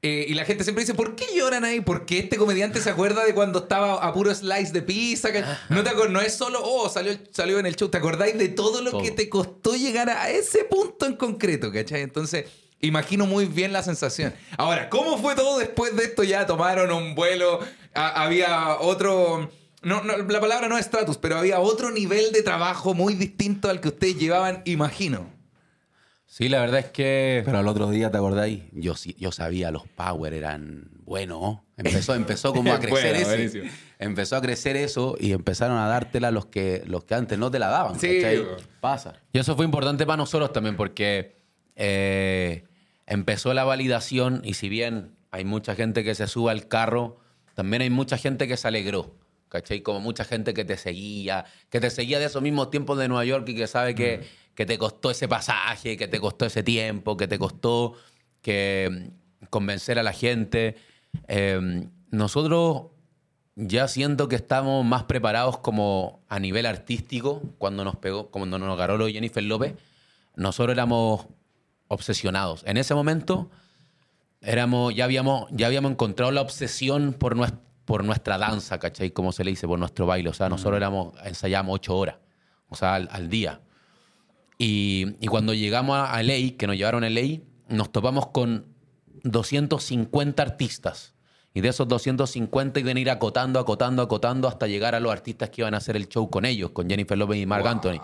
eh, y la gente siempre dice, ¿por qué lloran ahí? Porque este comediante se acuerda de cuando estaba a puro slice de pizza. que- No, te no es solo, oh, salió, salió en el show, te acordáis de todo lo Todo. que te costó llegar a ese punto en concreto, ¿cachai? Entonces... Imagino muy bien la sensación. Ahora, ¿cómo fue todo después de esto? Ya tomaron un vuelo, a- había otro... No, no, la palabra no es estatus, pero había otro nivel de trabajo muy distinto al que ustedes llevaban, imagino. Sí, la verdad es que... Pero al otro día, ¿te acordáis? Yo, sí- yo sabía, los Power eran buenos. Empezó, empezó como a crecer Bueno, eso. buenísimo. Empezó a crecer eso y empezaron a dártela los que, los que antes no te la daban. Sí, ¿cachai? Pasa. Y eso fue importante para nosotros también porque eh, empezó la validación y si bien hay mucha gente que se sube al carro, también hay mucha gente que se alegró. ¿Cachai? Como mucha gente que te seguía, que te seguía de esos mismos tiempos de Nueva York y que sabe que, que te costó ese pasaje, que te costó ese tiempo, que te costó que mm, convencer a la gente. Eh, nosotros ya siento que estamos más preparados como a nivel artístico cuando nos pegó, cuando nos agarró lo Jennifer López. Nosotros éramos obsesionados. En ese momento éramos, ya habíamos, ya habíamos encontrado la obsesión por, nues- por nuestra danza, ¿cachai? Como se le dice, por nuestro baile. O sea, nosotros éramos, ensayábamos ocho horas, o sea, al, al día. Y, y cuando llegamos a, LA, que nos llevaron a LA, nos topamos con 250 artistas. Y de esos 250 iban a ir acotando, acotando, acotando hasta llegar a los artistas que iban a hacer el show con ellos, con Jennifer López y Marc Wow. Anthony.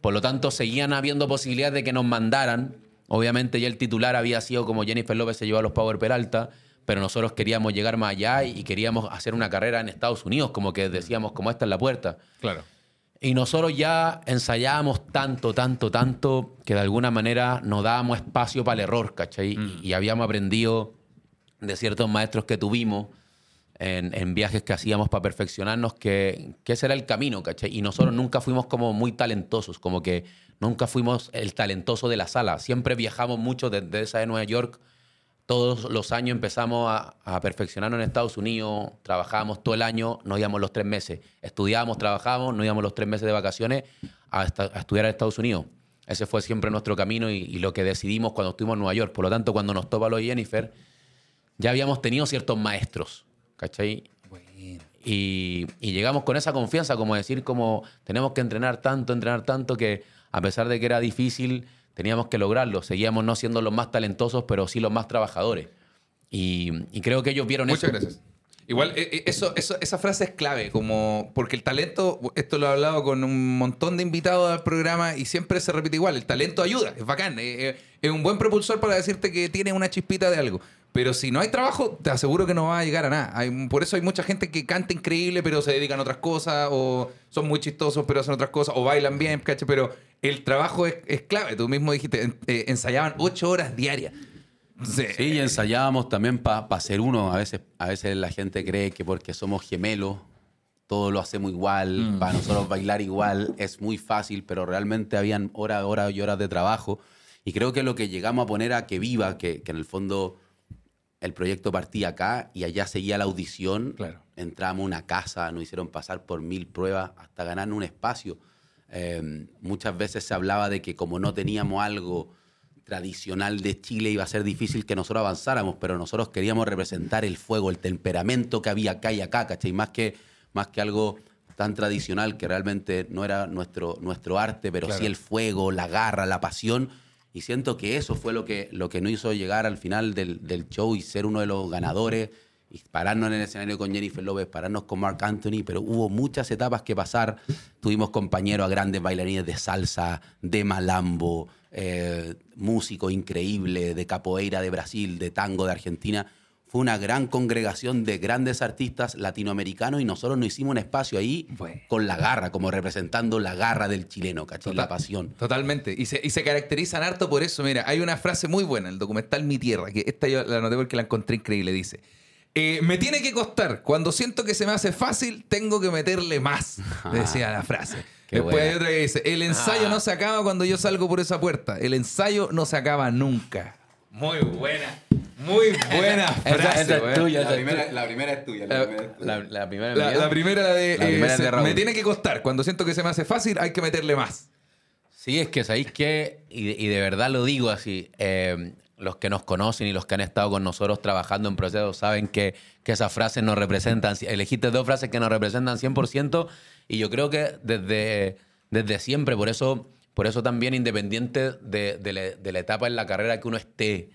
Por lo tanto, seguían habiendo posibilidades de que nos mandaran. Obviamente ya el titular había sido como Jennifer López se llevó a los Power Peralta, pero nosotros queríamos llegar más allá y queríamos hacer una carrera en Estados Unidos, como que decíamos, como esta es la puerta. Claro. Y nosotros ya ensayábamos tanto, tanto, tanto, que de alguna manera nos dábamos espacio para el error, ¿cachai? Y, y habíamos aprendido de ciertos maestros que tuvimos en, en viajes que hacíamos para perfeccionarnos que, que ese era el camino, ¿cachai? Y nosotros nunca fuimos como muy talentosos, como que nunca fuimos el talentoso de la sala. Siempre viajamos mucho desde esa de Nueva York todos los años empezamos a, a perfeccionarnos en Estados Unidos, trabajábamos todo el año, no íbamos los tres meses. Estudiábamos, trabajábamos, no íbamos los tres meses de vacaciones a, estudiar en Estados Unidos. Ese fue siempre nuestro camino y, y lo que decidimos cuando estuvimos en Nueva York. Por lo tanto, cuando nos topa lo de Jennifer, ya habíamos tenido ciertos maestros, ¿cachai? Y, y llegamos con esa confianza, como decir, como tenemos que entrenar tanto, entrenar tanto, que a pesar de que era difícil, teníamos que lograrlo. Seguíamos no siendo los más talentosos, pero sí los más trabajadores. Y, y creo que ellos vieron Muchas eso. gracias. Igual, eh, eh, eso, eso, esa frase es clave, como porque el talento, esto lo he hablado con un montón de invitados al programa y siempre se repite igual, el talento ayuda, es bacán, eh, eh, es un buen propulsor para decirte que tiene una chispita de algo. Pero si no hay trabajo, te aseguro que no va a llegar a nada. Hay- por eso hay mucha gente que canta increíble, pero se dedican a otras cosas, o son muy chistosos, pero hacen otras cosas, o bailan bien, ¿cachai? Pero el trabajo es, es clave. Tú mismo dijiste, eh, ensayaban ocho horas diarias. Entonces, Sí, y ensayábamos también para ser uno. A veces, a veces la gente cree que porque somos gemelos, todo lo hacemos igual, para nosotros bailar igual es muy fácil, pero realmente habían horas, horas y horas de trabajo. Y creo que lo que llegamos a poner a que viva, que, que en el fondo el proyecto partía acá y allá seguía la audición. Claro. Entramos a una casa, nos hicieron pasar por mil pruebas hasta ganar un espacio. Eh, muchas veces se hablaba de que como no teníamos algo tradicional de Chile iba a ser difícil que nosotros avanzáramos, pero nosotros queríamos representar el fuego, el temperamento que había acá y acá, ¿cachai? Más que, más que algo tan tradicional que realmente no era nuestro, nuestro arte, pero Claro. sí el fuego, la garra, la pasión. Y siento que eso fue lo que, lo que nos hizo llegar al final del, del show y ser uno de los ganadores, y pararnos en el escenario con Jennifer López, pararnos con Mark Anthony, pero hubo muchas etapas que pasar. Tuvimos compañeros a grandes bailarines de salsa, de malambo, eh, músico increíble, de capoeira de Brasil, de tango de Argentina. Fue una gran congregación de grandes artistas latinoamericanos y nosotros nos hicimos un espacio ahí Bueno. con la garra, como representando la garra del chileno, ¿cachai? La pasión. Totalmente. Y se, y se caracterizan harto por eso. Mira, hay una frase muy buena en el documental Mi Tierra, que esta yo la anoté porque la encontré increíble. Dice: eh, Me tiene que costar. Cuando siento que se me hace fácil, tengo que meterle más. Decía la frase. Qué Después buena. hay otra que dice: El ensayo no se acaba cuando yo salgo por esa puerta. El ensayo no se acaba nunca. Muy buena. Muy buena frase. esa es weón. tuya. La primera, la primera es tuya. La primera es tuya. La, la primera La, primera la de, La eh, primera es de Raúl. me tiene que costar. Cuando siento que se me hace fácil, hay que meterle más. Sí, es que sabéis que, y, y de verdad lo digo así, eh, los que nos conocen y los que han estado con nosotros trabajando en procesos saben que, que esas frases nos representan. Elegiste dos frases que nos representan 100% y yo creo que desde, desde siempre, por eso, por eso también independiente de, de la, de la etapa en la carrera que uno esté,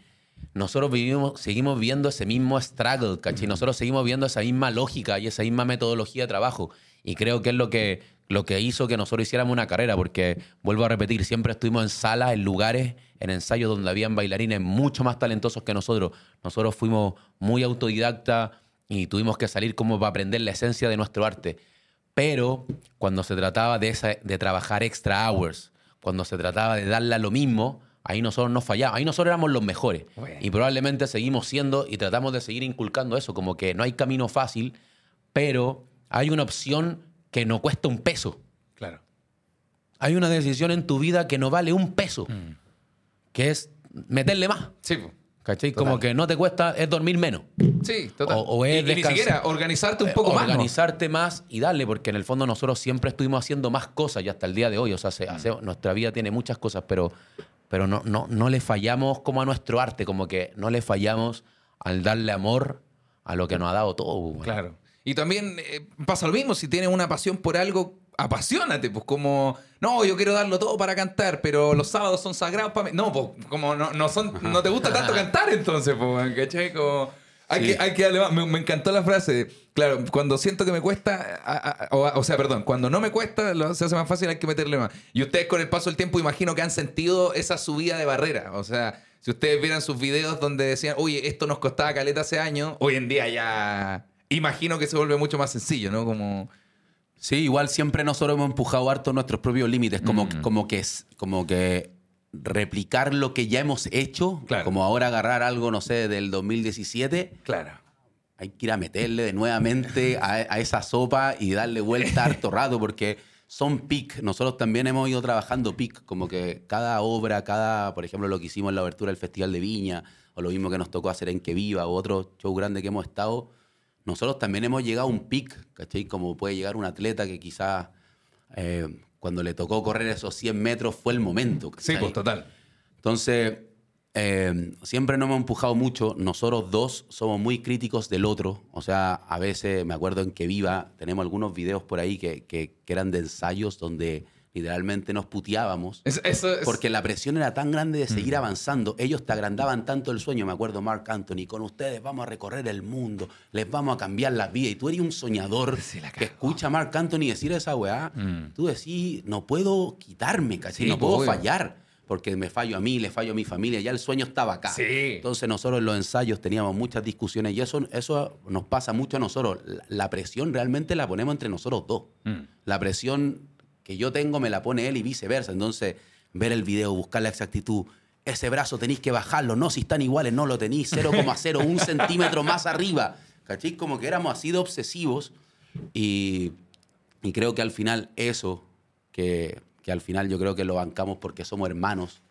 nosotros vivimos, seguimos viendo ese mismo struggle, ¿cachai? Nosotros seguimos viendo esa misma lógica y esa misma metodología de trabajo. Y creo que es lo que, lo que hizo que nosotros hiciéramos una carrera, porque, vuelvo a repetir, siempre estuvimos en salas, en lugares, en ensayos donde habían bailarines mucho más talentosos que nosotros. Nosotros fuimos muy autodidactas y tuvimos que salir como para aprender la esencia de nuestro arte. Pero cuando se trataba de, esa- de trabajar extra hours, cuando se trataba de darle a lo mismo, ahí nosotros no fallábamos, ahí nosotros éramos los mejores. Bueno. Y probablemente seguimos siendo y tratamos de seguir inculcando eso, como que no hay camino fácil, pero hay una opción que no cuesta un peso. Claro. Hay una decisión en tu vida que no vale un peso, que es meterle más. Sí. ¿Cachai? Total. Como que no te cuesta, es dormir menos. Sí, total. O- o es y, y ni siquiera organizarte un Eh, poco más. ¿no? organizarte más y darle, porque en el fondo nosotros siempre estuvimos haciendo más cosas y hasta el día de hoy. O sea, se- Mm. hace- nuestra vida tiene muchas cosas, pero, pero no, no, no le fallamos como a nuestro arte, como que no le fallamos al darle amor a lo que nos ha dado todo. güey. Claro. Y también eh, pasa lo mismo, si tienes una pasión por algo, apasionate, pues como, no, yo quiero darlo todo para cantar, pero los sábados son sagrados para mí. No, pues como no, no, son, no te gusta tanto cantar entonces, pues, ¿cachai? Como, hay, Sí. que, hay que darle más. Me, me encantó la frase. Claro, cuando siento que me cuesta, a- a- o, o sea, perdón, cuando no me cuesta, lo, se hace más fácil, hay que meterle más. Y ustedes con el paso del tiempo imagino que han sentido esa subida de barrera. O sea, si ustedes vieran sus videos donde decían, oye, esto nos costaba caleta hace años, hoy en día ya imagino que se vuelve mucho más sencillo, ¿no? Como... Sí, igual siempre nosotros hemos empujado harto nuestros propios límites, como, Mm. como, que, como que replicar lo que ya hemos hecho, Claro. como ahora agarrar algo, no sé, del 2017, Claro. hay que ir a meterle de nuevamente a, a esa sopa y darle vuelta harto rato, porque son pic. Nosotros también hemos ido trabajando pic, como que cada obra, cada, por ejemplo, lo que hicimos en la abertura del Festival de Viña, o lo mismo que nos tocó hacer en Que Viva, o otro show grande que hemos estado, nosotros también hemos llegado a un pic, ¿cachai? Como puede llegar un atleta que quizás eh, cuando le tocó correr esos 100 metros fue el momento. Sí, ¿cachai? pues total. Entonces, eh, siempre nos hemos empujado mucho. Nosotros dos somos muy críticos del otro. O sea, a veces me acuerdo en que viva, tenemos algunos videos por ahí que, que- que eran de ensayos donde literalmente nos puteábamos. Es- eso es- Porque la presión era tan grande de seguir avanzando. Ellos te agrandaban tanto el sueño. Me acuerdo, Mark Anthony, con ustedes vamos a recorrer el mundo, les vamos a cambiar la vida. Y tú eres un soñador que escucha a Mark Anthony decir esa weá. Mm. Tú decís, no puedo quitarme. Sí, no puedo obvio. fallar. Porque me fallo a mí, le fallo a mi familia. Ya el sueño estaba acá. Sí. Entonces nosotros en los ensayos teníamos muchas discusiones y eso, eso nos pasa mucho a nosotros. La, la presión realmente la ponemos entre nosotros dos. Mm. La presión que yo tengo me la pone él y viceversa. Entonces, ver el video, buscar la exactitud. Ese brazo tenéis que bajarlo. No, si están iguales, no lo tenéis. 0,0, un centímetro más arriba. ¿Cachai? Como que éramos así de obsesivos. Y, y creo que al final eso, que, que al final yo creo que lo bancamos porque somos hermanos.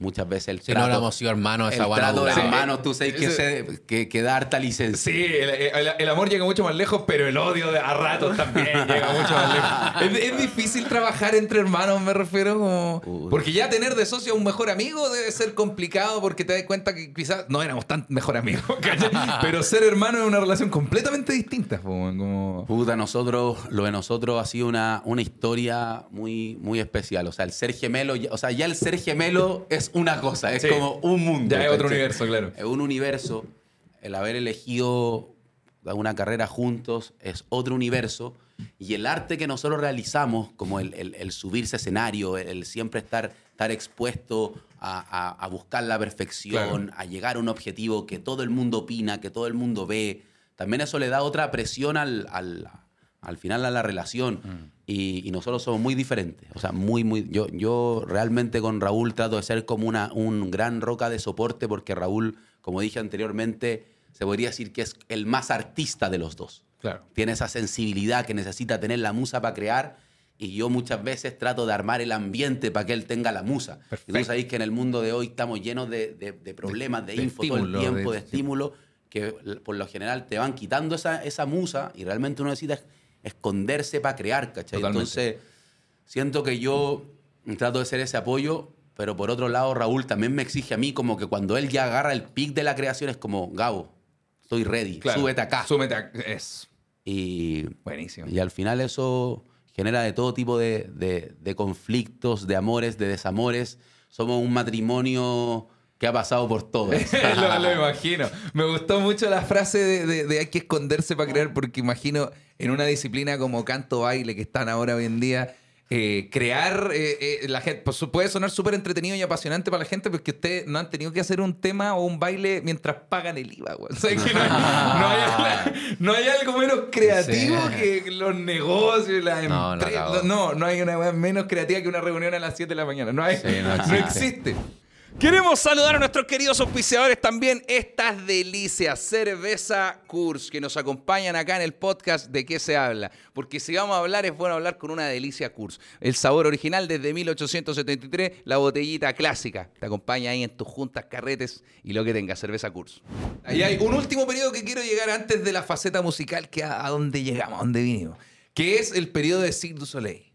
Muchas veces el Si no hubiéramos sido hermanos, esa el trato de hermanos, tú sabes que, Ese- se- que, que da harta licencia. Sí, el, el- el amor llega mucho más lejos, pero el odio de a ratos también llega mucho más lejos. Es, es difícil trabajar entre hermanos, me refiero como... Uy. Porque ya tener de socio a un mejor amigo debe ser complicado porque te das cuenta que quizás no éramos tan mejor amigos, ¿cachai? Pero ser hermano es una relación completamente distinta. Como... Puta, nosotros, lo de nosotros ha sido una, una historia muy, muy especial. O sea, el ser gemelo, ya- o sea, ya el ser gemelo es una cosa, es Sí. como un mundo. Ya es otro universo, claro. Es un universo. El haber elegido una carrera juntos es otro universo. Y el arte que nosotros realizamos, como el, el- el subirse a escenario, el, el siempre estar, estar expuesto a, a- a buscar la perfección, Claro. a llegar a un objetivo que todo el mundo opina, que todo el mundo ve, también eso le da otra presión al, al, al final a la relación. Y, y nosotros somos muy diferentes. O sea, muy, muy. Yo, yo realmente con Raúl trato de ser como una un gran roca de soporte porque Raúl, como dije anteriormente, se podría decir que es el más artista de los dos. Claro. Tiene esa sensibilidad que necesita tener la musa para crear. Y yo muchas veces trato de armar el ambiente para que él tenga la musa. Y Perfecto. tú sabéis que en el mundo de hoy estamos llenos de, de- de problemas, de, de info todo el estímulo, tiempo, de- estímulo, que por lo general te van quitando esa, esa musa y realmente uno necesita es- esconderse para crear, ¿cachai? Totalmente. Entonces, siento que yo trato de ser ese apoyo, pero por otro lado, Raúl también me exige a mí como que cuando él ya agarra el pic de la creación es como, Gabo, estoy ready, Claro. súbete acá. Súbete acá. Es y, buenísimo. y al final eso genera de todo tipo de, de- de conflictos, de amores, de desamores. Somos un matrimonio que ha pasado por todas. lo, lo imagino. Me gustó mucho la frase de, de- de hay que esconderse para crear, porque imagino en una disciplina como canto baile que están ahora hoy en día. eh, crear eh, eh, la gente pues, puede sonar súper entretenido y apasionante para la gente porque ustedes no han tenido que hacer un tema o un baile mientras pagan el IVA. O sea, que no, no hay, no hay algo menos creativo Sí. que los negocios las No, no, empresas no, no hay una menos creativa que una reunión a las 7 de la mañana no hay Sí, no no existe. existe. Queremos saludar a nuestros queridos auspiciadores también, estas delicias, Cerveza Kurs, que nos acompañan acá en el podcast de qué se habla. Porque si vamos a hablar, es bueno hablar con una delicia Kurs. El sabor original desde 1873, la botellita clásica. Te acompaña ahí en tus juntas, carretes y lo que tengas, Cerveza Kurs. Ahí hay un último periodo que quiero llegar antes de la faceta musical, que a, a dónde llegamos, a dónde vinimos, que es el periodo de Cirque du Soleil.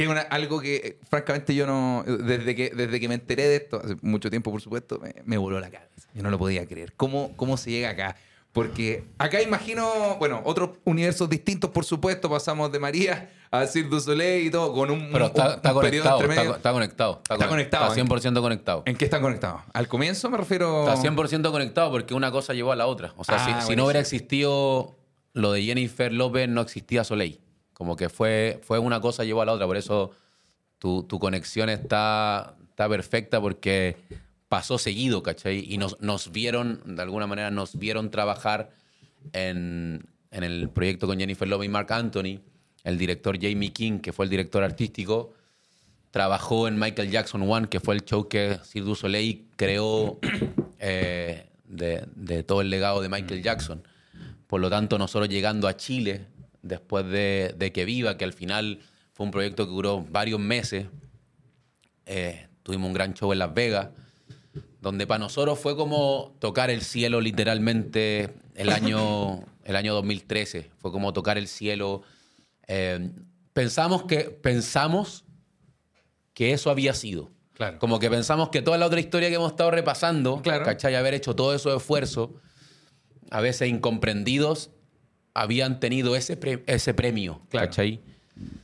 Que es una- algo que, eh, francamente, yo no. Desde que, desde que me enteré de esto, hace mucho tiempo, por supuesto, me, me voló la cabeza. Yo no lo podía creer. ¿Cómo, ¿Cómo se llega acá? Porque acá imagino, bueno, otros universos distintos, por supuesto. Pasamos de María a Cirque du Soleil y todo, con un, Pero está, está un periodo conectado, está, conectado. Está, conectado, Está 100% conectado. ¿En qué están conectados? ¿Al comienzo me refiero? Está 100% conectado porque una cosa llevó a la otra. O sea, Ah, si- si, no hubiera existido lo de Jennifer López, no existía Soleil. Como que fue, fue una cosa llevó a la otra. Por eso tu, tu conexión está, está perfecta porque pasó seguido, ¿cachai? Y nos, nos vieron, de alguna manera, nos vieron trabajar en, en el proyecto con Jennifer López y Mark Anthony. El director Jamie King, que fue el director artístico, trabajó en Michael Jackson One, que fue el show que Cirque du Soleil creó eh, de, de todo el legado de Michael Jackson. Por lo tanto, nosotros llegando a Chile, después de, de que viva, que al final Fue un proyecto que duró varios meses. Eh, tuvimos un gran show en Las Vegas, donde para nosotros fue como tocar el cielo literalmente el año, el año 2013. Fue como tocar el cielo. Eh, pensamos que, pensamos que eso había sido. Claro. Como que pensamos que toda la otra historia que hemos estado repasando, Claro. ¿cachai? Haber hecho todo eso esfuerzo, a veces incomprendidos, habían tenido ese, pre- ese premio, Claro. ¿cachai?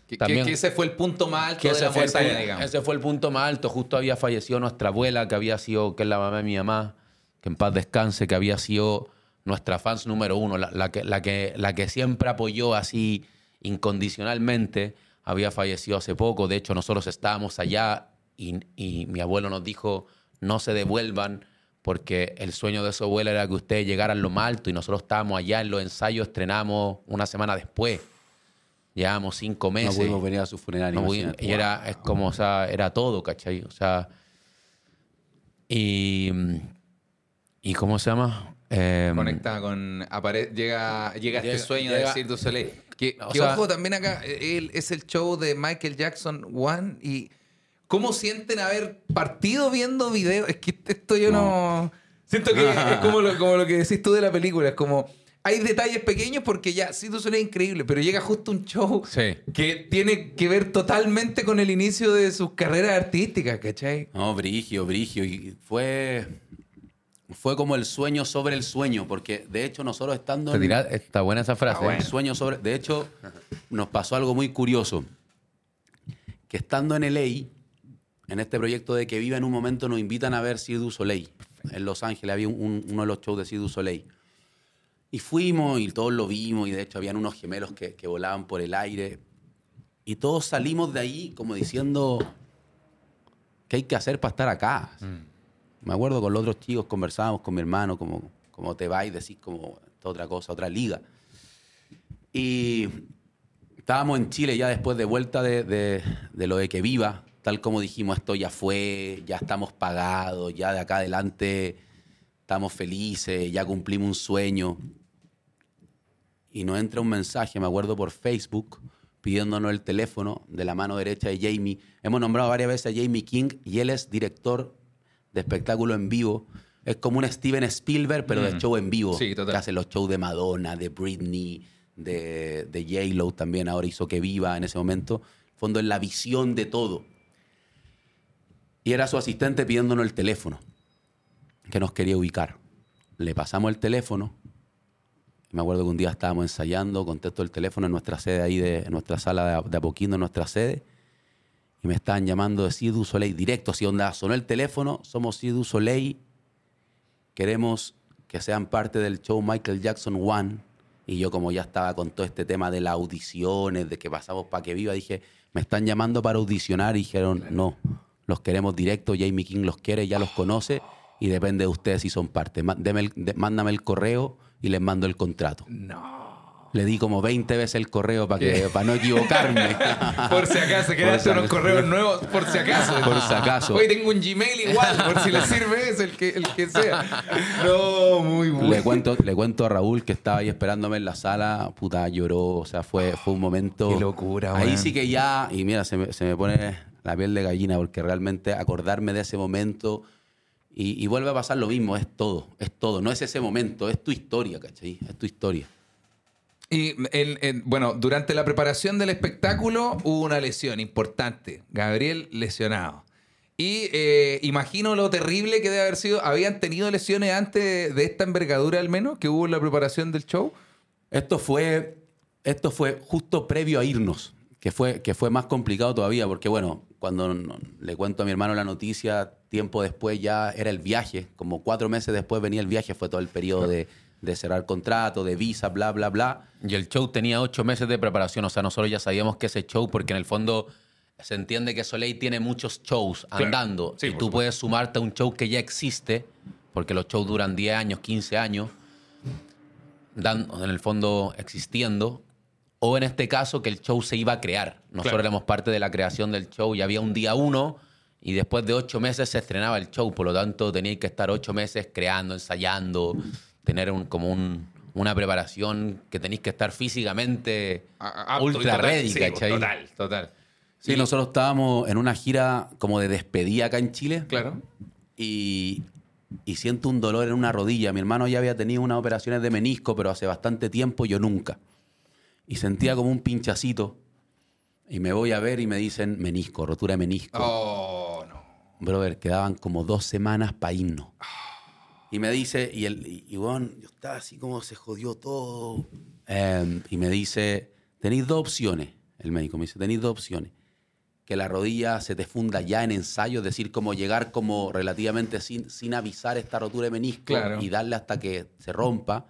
Que, También- que- que ese fue el punto más alto Que de ese la fue, montaña, digamos. ese fue el punto más alto. Justo había fallecido nuestra abuela, que había sido, que es la mamá de mi mamá, que en paz descanse, que había sido nuestra fans número uno, la, la que, la, que, la que siempre apoyó así incondicionalmente, había fallecido hace poco. De hecho, nosotros estábamos allá y, y mi abuelo nos dijo, no se devuelvan, porque el sueño de su abuela era que ustedes llegaran lo más alto y nosotros estábamos allá en los ensayos, estrenamos una semana después. Llevábamos cinco No meses. pudimos venir a su funeral. No, y era, es como, o sea, era todo, ¿cachai? O sea, y, y ¿cómo se llama? Eh, Conectada con. apare- llega, llega este Llega- sueño de Cirque du Soleil. Que, O que sea- ojo también acá, él, es el show de Michael Jackson One. Y cómo sienten haber partido viendo videos. Es que esto yo no. Siento que es como lo, como lo que decís tú de la película. Es como. Hay detalles pequeños porque ya du Soleil es increíble, pero llega justo un show Sí. que tiene que ver totalmente con el inicio de sus carreras artísticas, ¿cachai? No, brigio, brigio. Y fue, fue como el sueño sobre el sueño, porque de hecho nosotros estando en está buena esa frase. Ah, bueno. el sueño sobre... De hecho, nos pasó algo muy curioso, que estando en LA, en este proyecto de Que Viva, en un momento nos invitan a ver Cirque du Soleil. En Los Ángeles había un- uno de los shows de Cirque du Soleil. Y fuimos y todos lo vimos y de hecho habían unos gemelos que, que volaban por el aire. Y todos salimos de ahí como diciendo, ¿qué hay que hacer para estar acá? Me acuerdo con los otros chicos conversábamos con mi hermano, como, como te va y decís como otra cosa, otra liga. Y estábamos en Chile ya después de vuelta de, de- de lo de que viva, tal como dijimos, esto ya fue, ya estamos pagados, ya de acá adelante estamos felices, ya cumplimos un sueño. Y nos entra un mensaje, me acuerdo por Facebook, pidiéndonos el teléfono de la mano derecha de Jamie. Hemos nombrado varias veces a Jamie King y él es director de espectáculo en vivo. Es como un Steven Spielberg, pero de Mm. show en vivo. Sí, total. Que hace los shows de Madonna, de Britney, de, de J-Lo también. Ahora hizo que viva en ese momento. En el fondo es la visión de todo. Y era su asistente pidiéndonos el teléfono, que nos quería ubicar. Le pasamos el teléfono. Me acuerdo que un día estábamos ensayando, contesto el teléfono en nuestra sede ahí, de, en nuestra sala de, de Apoquindo, en nuestra sede. Y me estaban llamando de Cirque du Soleil, directo, así onda, sonó el teléfono, somos Cirque du Soleil, queremos que sean parte del show Michael Jackson One. Y yo como ya estaba con todo este tema de las audiciones, de que pasamos para que viva, dije, me están llamando para audicionar y dijeron, no, los queremos directo, Jamie King los quiere, ya los conoce y depende de ustedes si son parte. Ma- deme el- de- mándame el correo y les mando el contrato. No. Le di como 20 veces el correo para que para no equivocarme. Por si acaso, quedaste unos correos nuevos, por si acaso. Por si acaso. Hoy tengo un Gmail igual, por si le sirve ese, el que, el que sea. No, muy bueno. Le cuento, le cuento a Raúl que estaba ahí esperándome en la sala, puta, lloró, o sea, fue, fue un momento... Qué locura, Ahí sí que ya, y mira, se me, se me pone la piel de gallina porque realmente acordarme de ese momento y, y vuelve a pasar lo mismo, es todo, es todo, no es ese momento, es tu historia, ¿cachai? Es tu historia. Y el- el- bueno, durante la preparación del espectáculo hubo una lesión importante. Gabriel lesionado. Y eh, imagino lo terrible que debe haber sido. ¿Habían tenido lesiones antes de esta envergadura al menos que hubo en la preparación del show? Esto fue, esto fue justo previo a irnos, que fue, que fue más complicado todavía, porque bueno, cuando le cuento a mi hermano la noticia, tiempo después ya era el viaje, como cuatro meses después venía el viaje, fue todo el periodo de, de cerrar contrato, de visa, bla, bla, bla. Y el show tenía ocho meses de preparación. O sea, nosotros ya sabíamos que ese show, porque en el fondo se entiende que Soleil tiene muchos shows Claro. andando. Sí, y tú puedes sumarte a un show que ya existe, porque los shows duran 10 años, 15 años, dan, en el fondo existiendo. O en este caso, que el show se iba a crear. Nosotros Claro. éramos parte de la creación del show y había un día uno. Y después de ocho meses se estrenaba el show, por lo tanto teníais que estar ocho meses creando, ensayando, tener un, como un- una preparación que tenéis que estar físicamente apto ultra ready, Sí, ¿cachai? Total, total. Sí, Y- nosotros estábamos en una gira como de despedida acá en Chile Claro. y, y siento un dolor en una rodilla. Mi hermano ya había tenido unas operaciones de menisco, pero hace bastante tiempo yo nunca. Y sentía como un pinchacito. Y me voy a ver y me dicen menisco, rotura de menisco. Oh, no. Brother, quedaban como dos semanas para irnos. Y me dice, y, el, y, y, bueno, yo estaba así como se jodió todo. Eh, y me dice, tenéis dos opciones. El médico me dice, tenéis dos opciones. Que la rodilla se te funda ya en ensayo, es decir, como llegar como relativamente sin, sin avisar esta rotura de menisco Claro. y darle hasta que se rompa,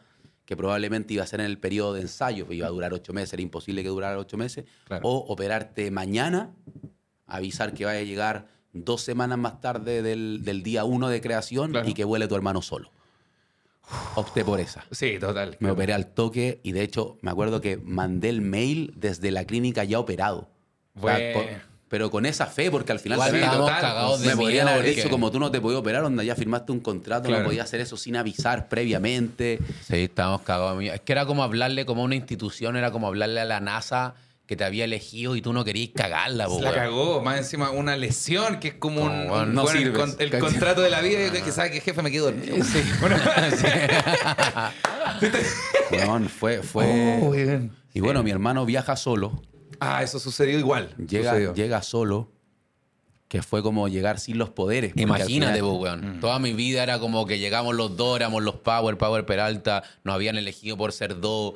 que probablemente iba a ser en el periodo de ensayo, pues iba a durar ocho meses, era imposible que durara ocho meses, Claro. o operarte mañana, avisar que vaya a llegar dos semanas más tarde del, del día uno de creación Claro. y que vuele tu hermano solo. Opté por esa. Sí, total. Me operé al toque y de hecho me acuerdo que mandé el mail desde la clínica ya operado. O sea, Bueno. Pero con esa fe, porque al final estábamos total, cagados de me podrían miedo haber dicho como tú no te podías operar, onda ya firmaste un contrato, Claro. no podías hacer eso sin avisar previamente. Sí, estábamos cagados. de. Es que era como hablarle como a una institución, era como hablarle a la NASA que te había elegido y tú no querías cagarla, po, La cagó, más encima una lesión que es como un, Como, un- bueno, no bueno, el, contrato de la vida que, que sabe que jefe me quedo dormido. Sí. Bueno, Weón, fue, fue... Oh, y bueno, mi hermano viaja solo, Ah, eso sucedió igual. llega, Sucedió. llega solo, que fue como llegar sin los poderes. Imagínate, final- po, weón. Toda mi vida era como que llegamos los dos, éramos los Power, Power Peralta, nos habían elegido por ser dos,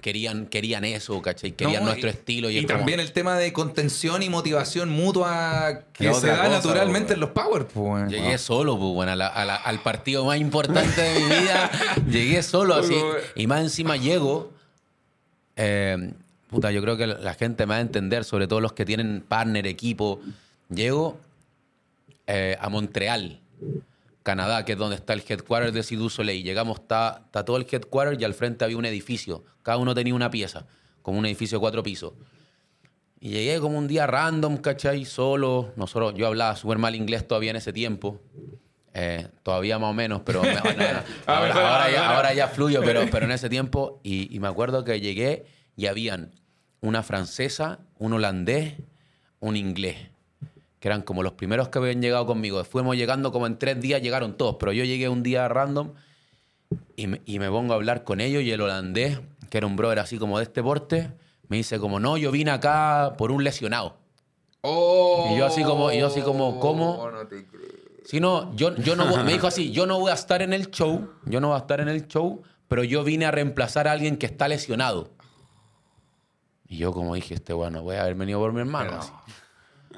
querían, querían eso, ¿cachai? Querían No, nuestro y- estilo. Y, Y, es como- también el tema de contención y motivación mutua que se da cosa, naturalmente en los Power. pues. Llegué solo, pues, bueno, a la- a la- al partido más importante de mi vida. llegué solo así. Y más encima llego. eh, puta, yo creo que la gente me va a entender, sobre todo los que tienen partner, equipo. Llego eh, a Montreal, Canadá, que es donde está el headquarter de Sidhu Soleil. Llegamos, está, está todo el headquarter y al frente había un edificio. Cada uno tenía una pieza, como un edificio de cuatro pisos. Y llegué como un día random, ¿cachai? Solo. Nosotros, yo hablaba súper mal inglés todavía en ese tiempo. Eh, todavía más o menos, pero me- no, no, no. Ah, ahora, mejor, ahora ya, ahora. ahora ya fluyo, pero, pero en ese tiempo. Y, y me acuerdo que llegué y habían una francesa, un holandés, un inglés. Que eran como los primeros que habían llegado conmigo. Fuimos llegando como en tres días, llegaron todos. Pero yo llegué un día random y me, y me pongo a hablar con ellos y el holandés, que era un brother así como de este porte, me dice como, no, yo vine acá por un lesionado. Oh, Y yo así como- y yo así como, ¿cómo? No te creo. Si no, yo, yo no voy- me dijo así, yo no voy a estar en el show, yo no voy a estar en el show, pero yo vine a reemplazar a alguien que está lesionado. Y yo como dije, este bueno, voy a haber venido por mi hermano. Pero- así.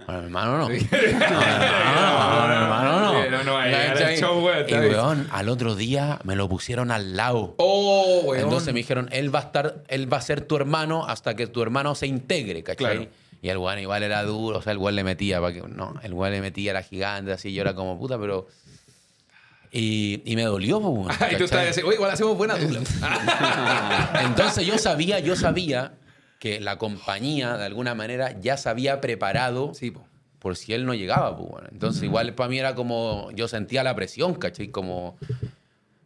Bueno, mi hermano no. No, hermano no, no. Y weón, al otro día me lo pusieron al lado. Oh, weón. Entonces me dijeron, él va a estar, él va a ser tu hermano hasta que tu hermano se integre, ¿cachai? Claro. Y el weón igual era duro, o sea, el weón le metía, para que, no, el weón le metía, era gigante, así, yo era como puta, pero... Y, y me dolió, pues, weón, Ah, y tú estabas oye, igual hacemos buena dupla. Entonces yo sabía, yo sabía que la compañía, de alguna manera, ya se había preparado sí, po. por si él no llegaba, bueno. Entonces igual para mí era como, yo sentía la presión, ¿cachai? Como...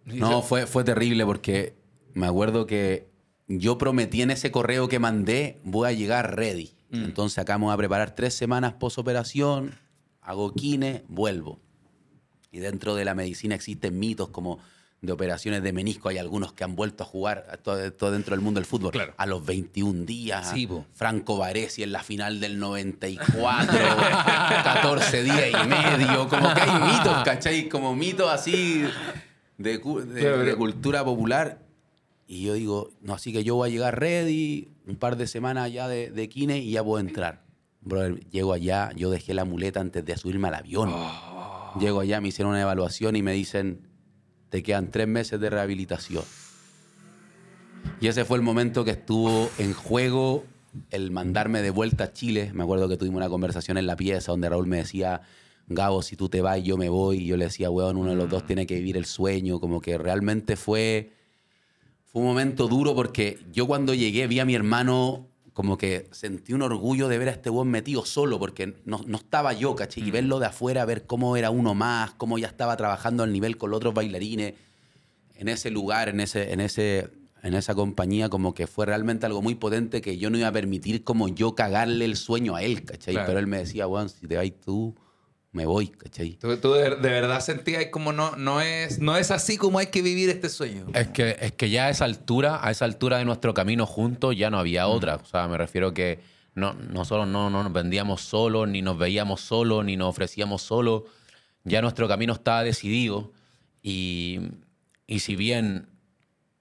No, fue, fue terrible porque me acuerdo que yo prometí en ese correo que mandé, voy a llegar ready. Mm. Entonces acá me voy a preparar tres semanas post-operación, hago kine, vuelvo. Y dentro de la medicina existen mitos como de operaciones de menisco. Hay algunos que han vuelto a jugar, todo, todo dentro del mundo del fútbol, Claro. a los 21 días. Sí. Franco Varesi en la final del 94, 14 días y medio. Como que hay mitos, ¿cachai? Como mitos así de, cultura popular. Y yo digo, no, así que yo voy a llegar ready, un par de semanas ya de, de kine y ya puedo entrar. Brother, llego allá, yo dejé la muleta antes de subirme al avión. Llego allá, me hicieron una evaluación y me dicen, te quedan tres meses de rehabilitación. Y ese fue el momento que estuvo en juego el mandarme de vuelta a Chile. Me acuerdo que tuvimos una conversación en la pieza donde Raúl me decía, Gabo, si tú te vas, yo me voy. Y yo le decía, weón, uno de los dos tiene que vivir el sueño. Como que realmente fue, fue un momento duro porque yo cuando llegué vi a mi hermano como que sentí un orgullo de ver a este weón metido solo porque no, no estaba yo, caché. Y verlo de afuera, ver cómo era uno más, cómo ya estaba trabajando al nivel con los otros bailarines en ese lugar, en ese, en ese, en esa compañía como que fue realmente algo muy potente que yo no iba a permitir como yo cagarle el sueño a él, ¿cachai? Claro. Pero él me decía, weón, si te vas tú, me voy, ¿cachai? ¿Tú, tú de, de verdad sentías como no, no, es, no es así como hay que vivir este sueño? Es que, es que ya a esa altura, a esa altura de nuestro camino juntos, ya no había otra. O sea, me refiero que no, nosotros no, no nos vendíamos solos, ni nos veíamos solos, ni nos ofrecíamos solos. Ya nuestro camino estaba decidido. Y, y si bien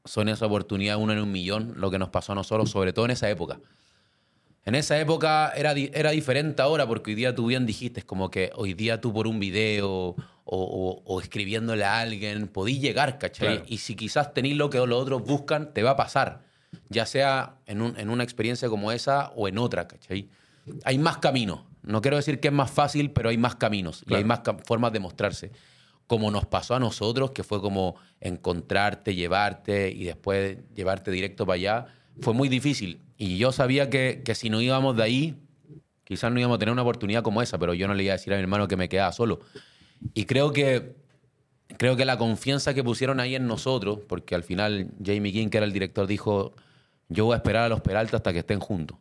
son esa oportunidad uno en un millón, lo que nos pasó a nosotros, sobre todo en esa época. En esa época era, era diferente ahora, porque hoy día tú bien dijiste, es como que hoy día tú por un video o, o- o escribiéndole a alguien podís llegar, ¿cachai? Claro. Y si quizás tenéis lo que los otros buscan, te va a pasar. Ya sea en, un- en una experiencia como esa o en otra, ¿cachai? Hay más caminos. No quiero decir que es más fácil, pero hay más caminos y hay más formas de mostrarse. Como nos pasó a nosotros, que fue como encontrarte, llevarte y después llevarte directo para allá, fue muy difícil. Y yo sabía que, que si no íbamos de ahí, quizás no íbamos a tener una oportunidad como esa, pero yo no le iba a decir a mi hermano que me quedaba solo. Y creo que, creo que la confianza que pusieron ahí en nosotros, porque al final Jamie King, que era el director, dijo, yo voy a esperar a los Peralta hasta que estén juntos.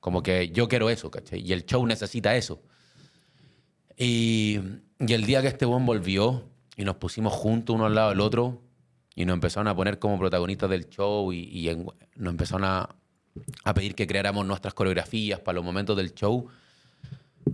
Como que yo quiero eso, ¿cachai? Y el show necesita eso. Y, y el día que este buen volvió y nos pusimos juntos uno al lado del otro y nos empezaron a poner como protagonistas del show y, y en- nos empezaron a, a pedir que creáramos nuestras coreografías para los momentos del show,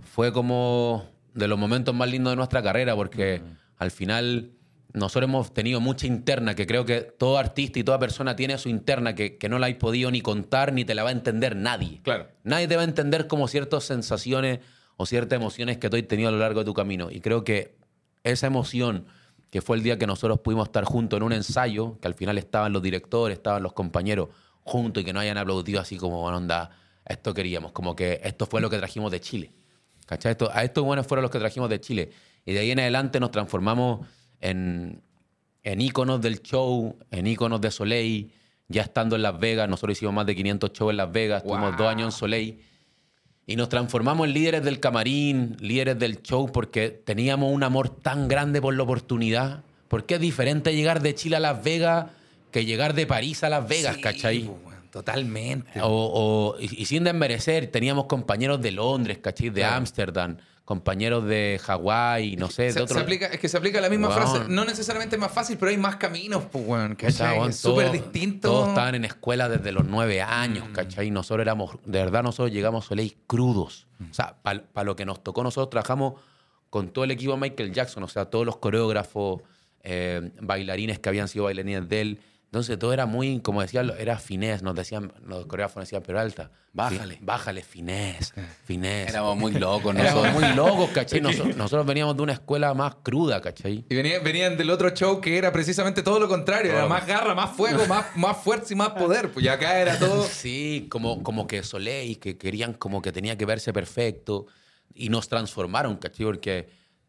fue como de los momentos más lindos de nuestra carrera porque al final nosotros hemos tenido mucha interna que creo que todo artista y toda persona tiene su interna que, que no la hay podido ni contar ni te la va a entender nadie. Claro. Nadie te va a entender como ciertas sensaciones o ciertas emociones que tú has tenido a lo largo de tu camino. Y creo que esa emoción, que fue el día que nosotros pudimos estar juntos en un ensayo, que al final estaban los directores, estaban los compañeros juntos y que no hayan aplaudido así como, bueno, onda, esto queríamos, como que esto fue lo que trajimos de Chile. ¿Cachai? Esto- a estos buenos fueron los que trajimos de Chile. Y de ahí en adelante nos transformamos en, en íconos del show, en íconos de Soleil. Ya estando en Las Vegas, nosotros hicimos más de 500 shows en Las Vegas, Wow. tuvimos dos años en Soleil. Y nos transformamos en líderes del camarín, líderes del show, porque teníamos un amor tan grande por la oportunidad. Porque es diferente llegar de Chile a Las Vegas que llegar de París a Las Vegas, Sí, ¿cachai? weón, Totalmente. O, o- y, y sin desmerecer, teníamos compañeros de Londres, ¿cachai? De Claro. Compañeros de Hawái, no sé, Se- de otro... se aplica, es que se aplica la misma frase. No necesariamente es más fácil, pero hay más caminos, pues, weón. O sea, ¿cachai? Es súper distinto. Todos estaban en escuela desde los nueve años, Mm. ¿cachai? Nosotros éramos, de verdad, nosotros llegamos a Soleil crudos. Mm. O sea, para lo que nos tocó, nosotros trabajamos con todo el equipo de Michael Jackson, o sea, todos los coreógrafos, eh, bailarines que habían sido bailarines de él. Entonces todo era muy, como decía, era finés, nos decían, los coreógrafos decían, pero alta, Bájale. bájale, finés, finés. Éramos muy locos Éramos nosotros. muy locos, ¿cachai? Nosotros, nosotros veníamos de una escuela más cruda, ¿cachai? Y venían, venían del otro show que era precisamente todo lo contrario. Era más garra, más fuego, más, más fuerza y más poder. Pues y acá era todo. Sí, como, como que Soleil, que querían como que tenía que verse perfecto. Y nos transformaron, ¿cachai? Porque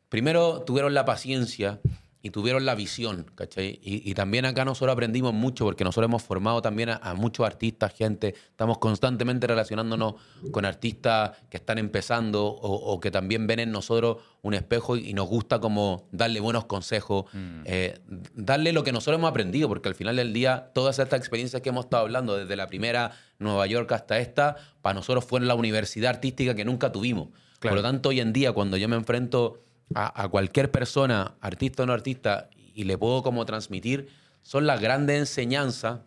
primero tuvieron la paciencia y tuvieron la visión, ¿cachai? Y, y también acá nosotros aprendimos mucho porque nosotros hemos formado también a, a muchos artistas, gente. Estamos constantemente relacionándonos con artistas que están empezando o, o que también ven en nosotros un espejo y nos gusta como darle buenos consejos, eh, darle lo que nosotros hemos aprendido, porque al final del día todas estas experiencias que hemos estado hablando, desde la primera Nueva York hasta esta, para nosotros fue la universidad artística que nunca tuvimos. Claro. Por lo tanto, hoy en día, cuando yo me enfrento a, a cualquier persona, artista o no artista, y le puedo como transmitir, son las grandes enseñanzas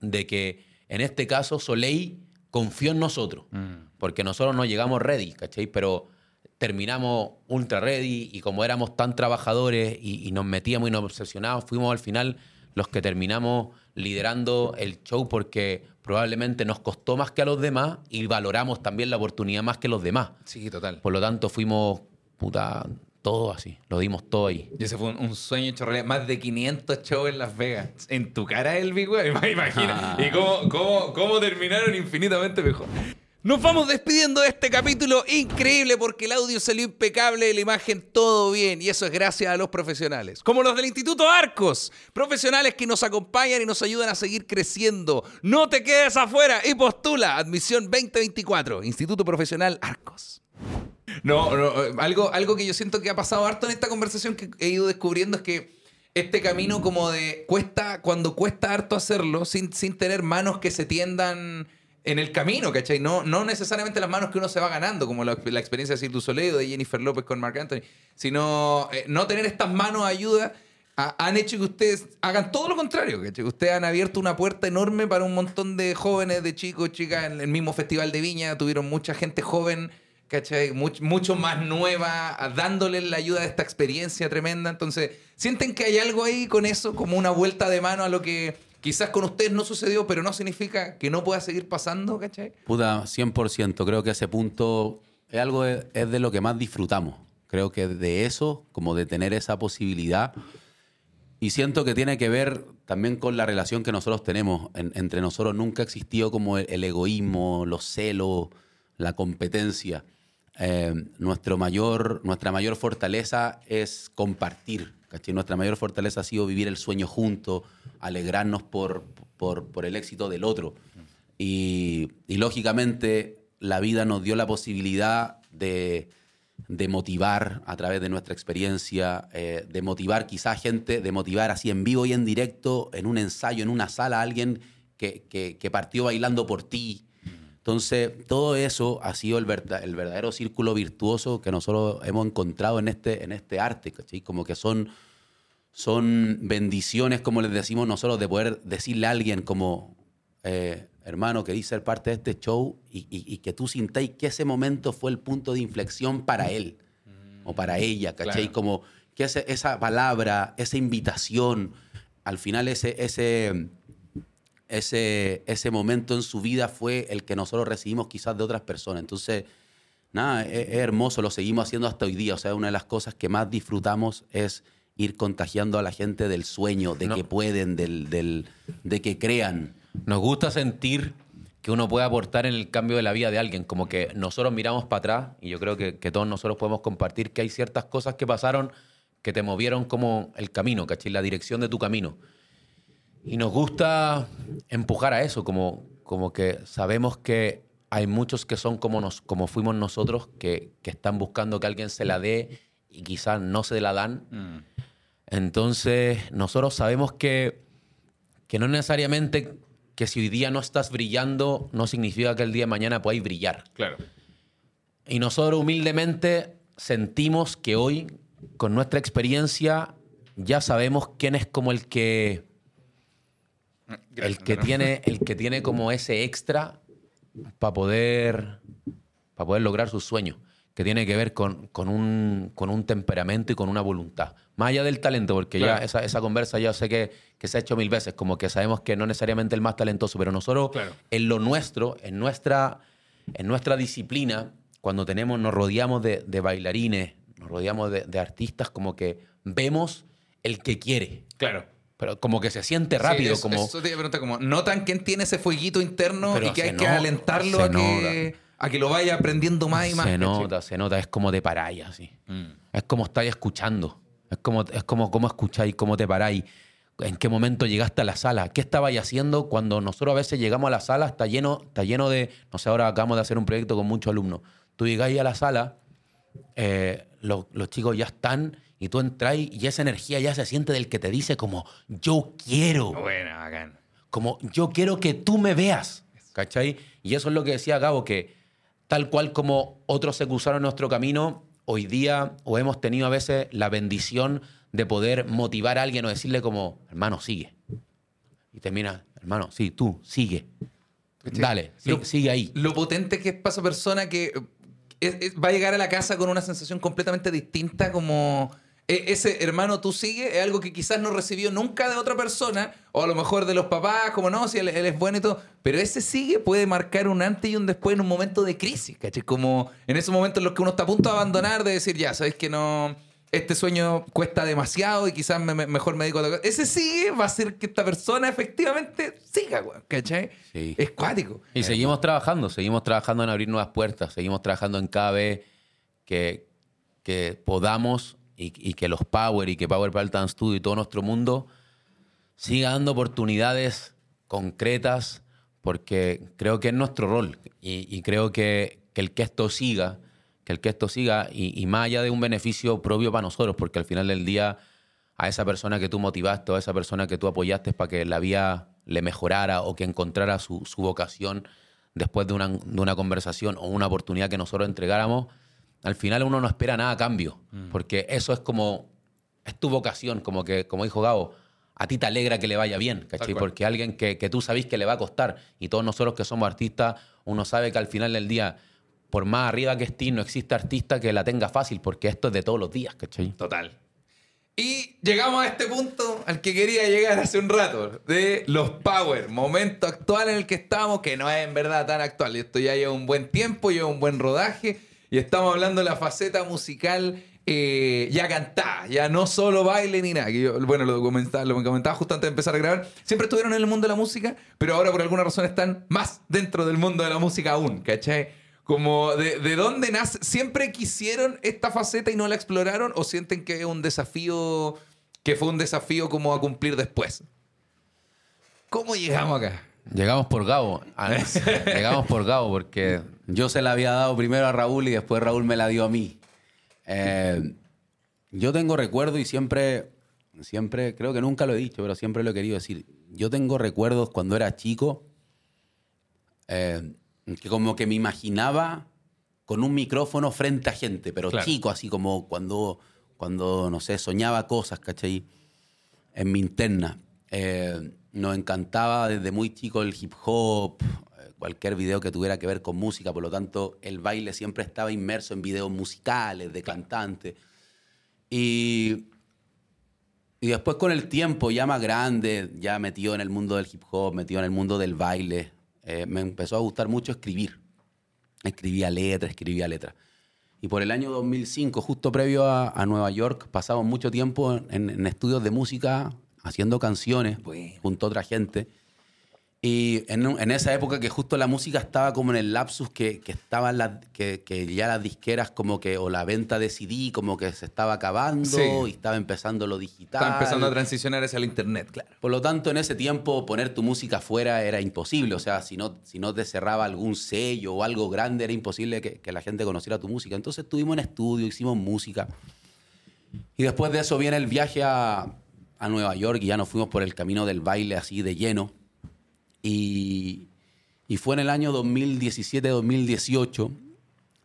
de que en este caso Soleil confió en nosotros, porque nosotros no llegamos ready, ¿cachai? Pero terminamos ultra ready y como éramos tan trabajadores y, y nos metíamos y nos obsesionábamos, fuimos al final los que terminamos liderando el show porque probablemente nos costó más que a los demás y valoramos también la oportunidad más que los demás. Sí, total. Por lo tanto, fuimos, puta, todo así, lo dimos todo ahí. Y ese fue un, un sueño hecho realidad. Más de 500 shows en Las Vegas. En tu cara, Elvi, güey. Imagina. y cómo, cómo, cómo terminaron infinitamente mejor. Nos vamos despidiendo de este capítulo increíble porque el audio salió impecable, la imagen todo bien y eso es gracias a los profesionales, como los del Instituto Arcos, profesionales que nos acompañan y nos ayudan a seguir creciendo. No te quedes afuera y postula admisión 2024, Instituto Profesional Arcos. No, no, eh, algo, algo que yo siento que ha pasado harto en esta conversación que he ido descubriendo es que este camino como de cuesta, cuando cuesta harto hacerlo, sin, sin tener manos que se tiendan en el camino, ¿cachai? No, no necesariamente las manos que uno se va ganando, como la, experiencia de Cirque du Soleil o de Jennifer López con Marc Anthony, sino eh, no tener estas manos ayuda han hecho que ustedes hagan todo lo contrario, ¿cachai? Ustedes han abierto una puerta enorme para un montón de jóvenes, de chicos, chicas, en el mismo Festival de Viña, tuvieron mucha gente joven, ¿cachai? Much- mucho más nueva, dándoles la ayuda de esta experiencia tremenda. Entonces, ¿sienten que hay algo ahí con eso, como una vuelta de mano a lo que quizás con ustedes no sucedió, pero no significa que no pueda seguir pasando, ¿cachai? Puta, 100%. Creo que ese punto es algo de, es de lo que más disfrutamos. Creo que de eso, como de tener esa posibilidad. Y siento que tiene que ver también con la relación que nosotros tenemos. En- entre nosotros nunca existió como el egoísmo, los celos, la competencia. Eh, mayor, nuestra mayor fortaleza es compartir. ¿cachai? Nuestra mayor fortaleza ha sido vivir el sueño juntos, alegrarnos por, por, el éxito del otro. Y, lógicamente la vida nos dio la posibilidad de, de motivar a través de nuestra experiencia, eh, de motivar quizá gente, de motivar así en vivo y en directo, en un ensayo, en una sala, a alguien que- que partió bailando por ti. Entonces, todo eso ha sido el, verda- el verdadero círculo virtuoso que nosotros hemos encontrado en este, en este arte, ¿cachai? Como que son, son bendiciones, como les decimos nosotros, de poder decirle a alguien como, eh, hermano, queréis ser parte de este show y, y- y que tú sintáis que ese momento fue el punto de inflexión para él o para ella, ¿cachai? Claro. Como que ese- esa palabra, esa invitación, al final ese, ese, ese, ese momento en su vida fue el que nosotros recibimos quizás de otras personas. Entonces, nada, es, es hermoso, lo seguimos haciendo hasta hoy día. O sea, una de las cosas que más disfrutamos es ir contagiando a la gente del sueño, de No. que pueden, del, del- de que crean. Nos gusta sentir que uno puede aportar en el cambio de la vida de alguien. Como que nosotros miramos para atrás y yo creo que, que todos nosotros podemos compartir que hay ciertas cosas que pasaron que te movieron como el camino, ¿cachai? La dirección de tu camino. Y nos gusta empujar a eso, como, como que sabemos que hay muchos que son como, nos, como fuimos nosotros, que, que están buscando que alguien se la dé y quizás no se la dan. Entonces, nosotros sabemos que, que no necesariamente que si hoy día no estás brillando, no significa que el día de mañana podáis brillar. Claro. Y nosotros humildemente sentimos que hoy, con nuestra experiencia, ya sabemos quién es como el que, el que, tiene, el que tiene como ese extra para poder, para poder lograr sus sueños, que tiene que ver con, con un, con un temperamento y con una voluntad. Más allá del talento, porque Claro. ya esa, esa conversa ya sé que, que se ha hecho mil veces, como que sabemos que no necesariamente el más talentoso, pero nosotros Claro. en lo nuestro, en nuestra, en nuestra disciplina, cuando tenemos, nos rodeamos de, de bailarines, nos rodeamos de, de artistas, como que vemos el que quiere. Claro. Pero como que se siente rápido, Sí, eso, como... eso te iba a preguntar, como, ¿notan quién tiene ese fueguito interno Pero y que hay que alentarlo a que, a que lo vaya aprendiendo más y más? se nota, se nota, es como de paráis así. Mm. Es como estáis escuchando. Es como, es como cómo escucháis, cómo te paráis. ¿En qué momento llegaste a la sala? ¿Qué estabais haciendo cuando nosotros a veces llegamos a la sala? Está lleno, está lleno de. No sé, ahora acabamos de hacer un proyecto con muchos alumnos. Tú llegáis a la sala, eh, los, los chicos ya están y tú entras y esa energía ya se siente del que te dice como yo quiero. Bueno, bacán. Como yo quiero que tú me veas. ¿Cachai? Y eso es lo que decía Gabo, que tal cual como otros se cruzaron nuestro camino, hoy día o hemos tenido a veces la bendición de poder motivar a alguien o decirle como, hermano, sigue. Y termina, hermano, sí, tú, sigue. Dale, sí, Lo- sigue ahí. Lo potente que es para esa persona que es- es- va a llegar a la casa con una sensación completamente distinta, como e- ese hermano tú sigue, es algo que quizás no recibió nunca de otra persona, o a lo mejor de los papás, como no, si él, él es bueno y todo, pero ese sigue puede marcar un antes y un después en un momento de crisis, ¿cachai? Como en esos momentos en los que uno está a punto de abandonar, de decir, ya, sabes que no, este sueño cuesta demasiado y quizás me- me- mejor me dedico a otra cosa. Ese sigue va a hacer que esta persona efectivamente siga, ¿cachai? Sí. Es cuático. Y seguimos trabajando, seguimos trabajando en abrir nuevas puertas, seguimos trabajando en cada vez que, que podamos y, que los Power y que Power Paltan Studio y todo nuestro mundo siga dando oportunidades concretas porque creo que es nuestro rol y, creo que, que el que esto siga, que el que esto siga y, y más allá de un beneficio propio para nosotros, porque al final del día a esa persona que tú motivaste a esa persona que tú apoyaste para que la vida le mejorara o que encontrara su, su vocación después de una, de una conversación o una oportunidad que nosotros entregáramos, al final uno no espera nada a cambio, porque eso es como, es tu vocación, como que, como dijo Gabo, a ti te alegra que le vaya bien, ¿cachai? Porque alguien que, que tú sabes que le va a costar, y todos nosotros que somos artistas, uno sabe que al final del día, por más arriba que estés, no existe artista que la tenga fácil, porque esto es de todos los días, ¿cachai? Total. Y llegamos a este punto al que quería llegar hace un rato, de los Power, momento actual en el que estamos, que no es en verdad tan actual. Esto ya lleva un buen tiempo, lleva un buen rodaje, y estamos hablando de la faceta musical eh, ya cantada, ya no solo baile ni nada. Que yo, bueno, lo comentaba, lo comentaba justo antes de empezar a grabar. Siempre estuvieron en el mundo de la música, pero ahora por alguna razón están más dentro del mundo de la música aún, ¿cachai? Como de, de dónde nace. ¿Siempre quisieron esta faceta y no la exploraron? ¿O sienten que es un desafío, que fue un desafío como a cumplir después? ¿Cómo llegamos acá? Llegamos por Gabo. Llegamos por Gabo porque Yo se la había dado primero a Raúl y después Raúl me la dio a mí. Eh, yo tengo recuerdo y siempre, siempre, creo que nunca lo he dicho, pero siempre lo he querido decir. Yo tengo recuerdos cuando era chico eh, que como que me imaginaba con un micrófono frente a gente, pero Claro. chico, así como cuando, cuando, no sé, soñaba cosas, ¿cachai? En mi interna. Eh, nos encantaba desde muy chico el hip hop, cualquier video que tuviera que ver con música, por lo tanto el baile siempre estaba inmerso en videos musicales, de cantantes. Y, y después con el tiempo, ya más grande, ya metido en el mundo del hip hop, metido en el mundo del baile, eh, me empezó a gustar mucho escribir. Escribía letras, escribía letras. Y por el año 2005, justo previo a, a Nueva York, pasamos mucho tiempo en, en estudios de música, haciendo canciones Bueno. junto a otra gente. Y en, esa época que justo la música estaba como en el lapsus que, que, estaban las- que, que ya las disqueras como que, o la venta de CD como que se estaba acabando Sí. y estaba empezando lo digital. Está empezando a transicionar hacia el internet, claro. Por lo tanto, en ese tiempo poner tu música afuera era imposible. O sea, si no, si no te cerraba algún sello o algo grande, era imposible que, que la gente conociera tu música. Entonces estuvimos en estudio, hicimos música. Y después de eso viene el viaje a, a Nueva York y ya nos fuimos por el camino del baile así de lleno. Y, y fue en el año 2017-2018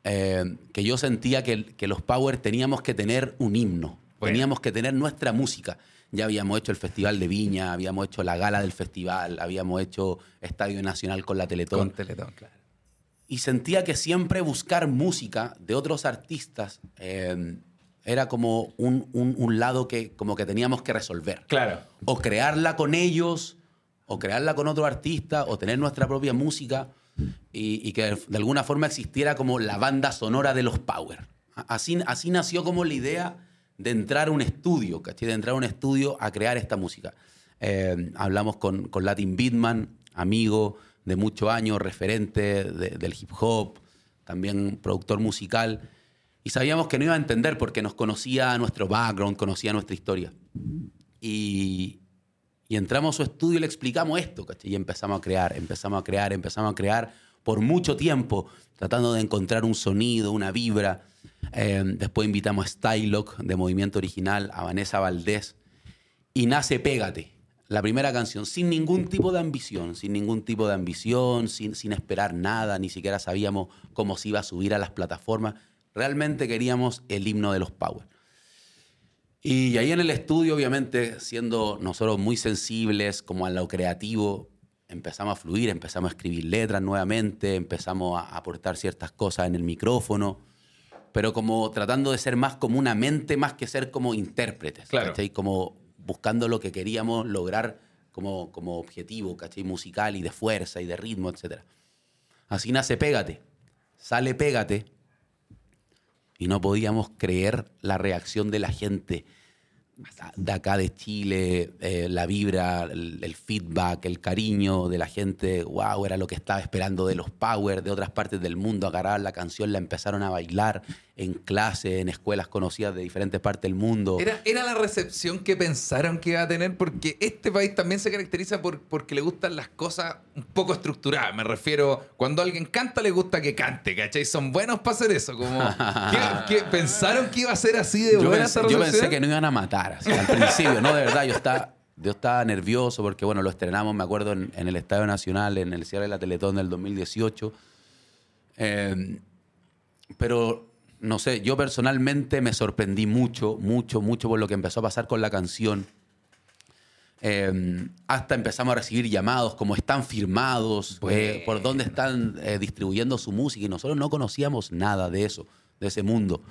eh, que yo sentía que, que los Power teníamos que tener un himno. Bueno. Teníamos que tener nuestra música. Ya habíamos hecho el Festival de Viña, habíamos hecho la gala del festival, habíamos hecho Estadio Nacional con la Teletón. Con Teletón, claro. Y sentía que siempre buscar música de otros artistas eh, era como un, un- un lado que como que teníamos que resolver. Claro. O crearla con ellos, o crearla con otro artista, o tener nuestra propia música y, y que de alguna forma existiera como la banda sonora de los Power. Así, así nació como la idea de entrar a un estudio, ¿cachai? De entrar a un estudio a crear esta música. Eh, hablamos con, con Latin Beatman, amigo de muchos años, referente de- del hip hop, también productor musical, y sabíamos que no iba a entender porque nos conocía nuestro background, conocía nuestra historia. Y, y entramos a su estudio y le explicamos esto, ¿cachai? Y empezamos a crear, empezamos a crear, empezamos a crear por mucho tiempo, tratando de encontrar un sonido, una vibra. Eh, después invitamos a Stylock de Movimiento Original, a Vanessa Valdés, y nace Pégate, la primera canción, sin ningún tipo de ambición, sin ningún tipo de ambición, sin, sin esperar nada, ni siquiera sabíamos cómo se iba a subir a las plataformas. Realmente queríamos el himno de los Power. Y ahí en el estudio, obviamente, siendo nosotros muy sensibles como a lo creativo, empezamos a fluir, empezamos a escribir letras nuevamente, empezamos a aportar ciertas cosas en el micrófono, pero como tratando de ser más como una mente más que ser como intérpretes, Claro. ¿cachai? Como buscando lo que queríamos lograr como, como objetivo, ¿cachai? Musical y de fuerza y de ritmo, etc. Así nace Pégate. Sale Pégate y no podíamos creer la reacción de la gente de acá de Chile, eh, la vibra, el, el feedback, el cariño de la gente, wow, era lo que estaba esperando de los Power, de otras partes del mundo, agarraron la canción, la empezaron a bailar en clase, en escuelas conocidas de diferentes partes del mundo. ¿Era, ¿Era la recepción que pensaron que iba a tener? Porque este país también se caracteriza por, porque le gustan las cosas un poco estructuradas. Me refiero, cuando alguien canta, le gusta que cante, ¿cachai? Son buenos para hacer eso. Como, ¿qué, qué- pensaron que iba a ser así de yo buena pensé, esta yo pensé que no iban a matar, así, al principio, no, de verdad, yo estaba, yo estaba nervioso porque, bueno, lo estrenamos, me acuerdo, en, en el Estadio Nacional, en el cierre de la Teletón del 2018. Eh, pero, no sé, yo personalmente me sorprendí mucho, mucho, mucho por lo que empezó a pasar con la canción. Eh, hasta empezamos a recibir llamados, como están firmados, eh, por dónde están eh, distribuyendo su música. Y nosotros no conocíamos nada de eso, de ese mundo.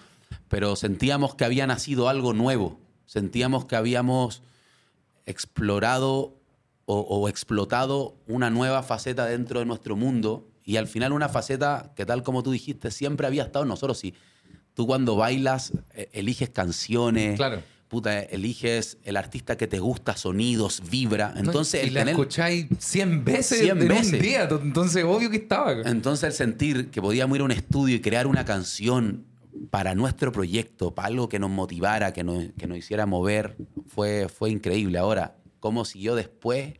Pero sentíamos que había nacido algo nuevo. Sentíamos que habíamos explorado o, o explotado una nueva faceta dentro de nuestro mundo. Y al final una faceta que tal como tú dijiste, siempre había estado en nosotros. Si tú cuando bailas, eh, eliges canciones Claro. puta, eliges el artista que te gusta, sonidos, vibra. Entonces, y el la tener- escucháis 100 veces 100 en veces. un día. to- Entonces, obvio que estaba. entonces el sentir que podíamos ir a un estudio y crear una canción para nuestro proyecto, para algo que nos motivara, que nos, que nos hiciera mover, fue, fue increíble. Ahora, ¿cómo siguió después?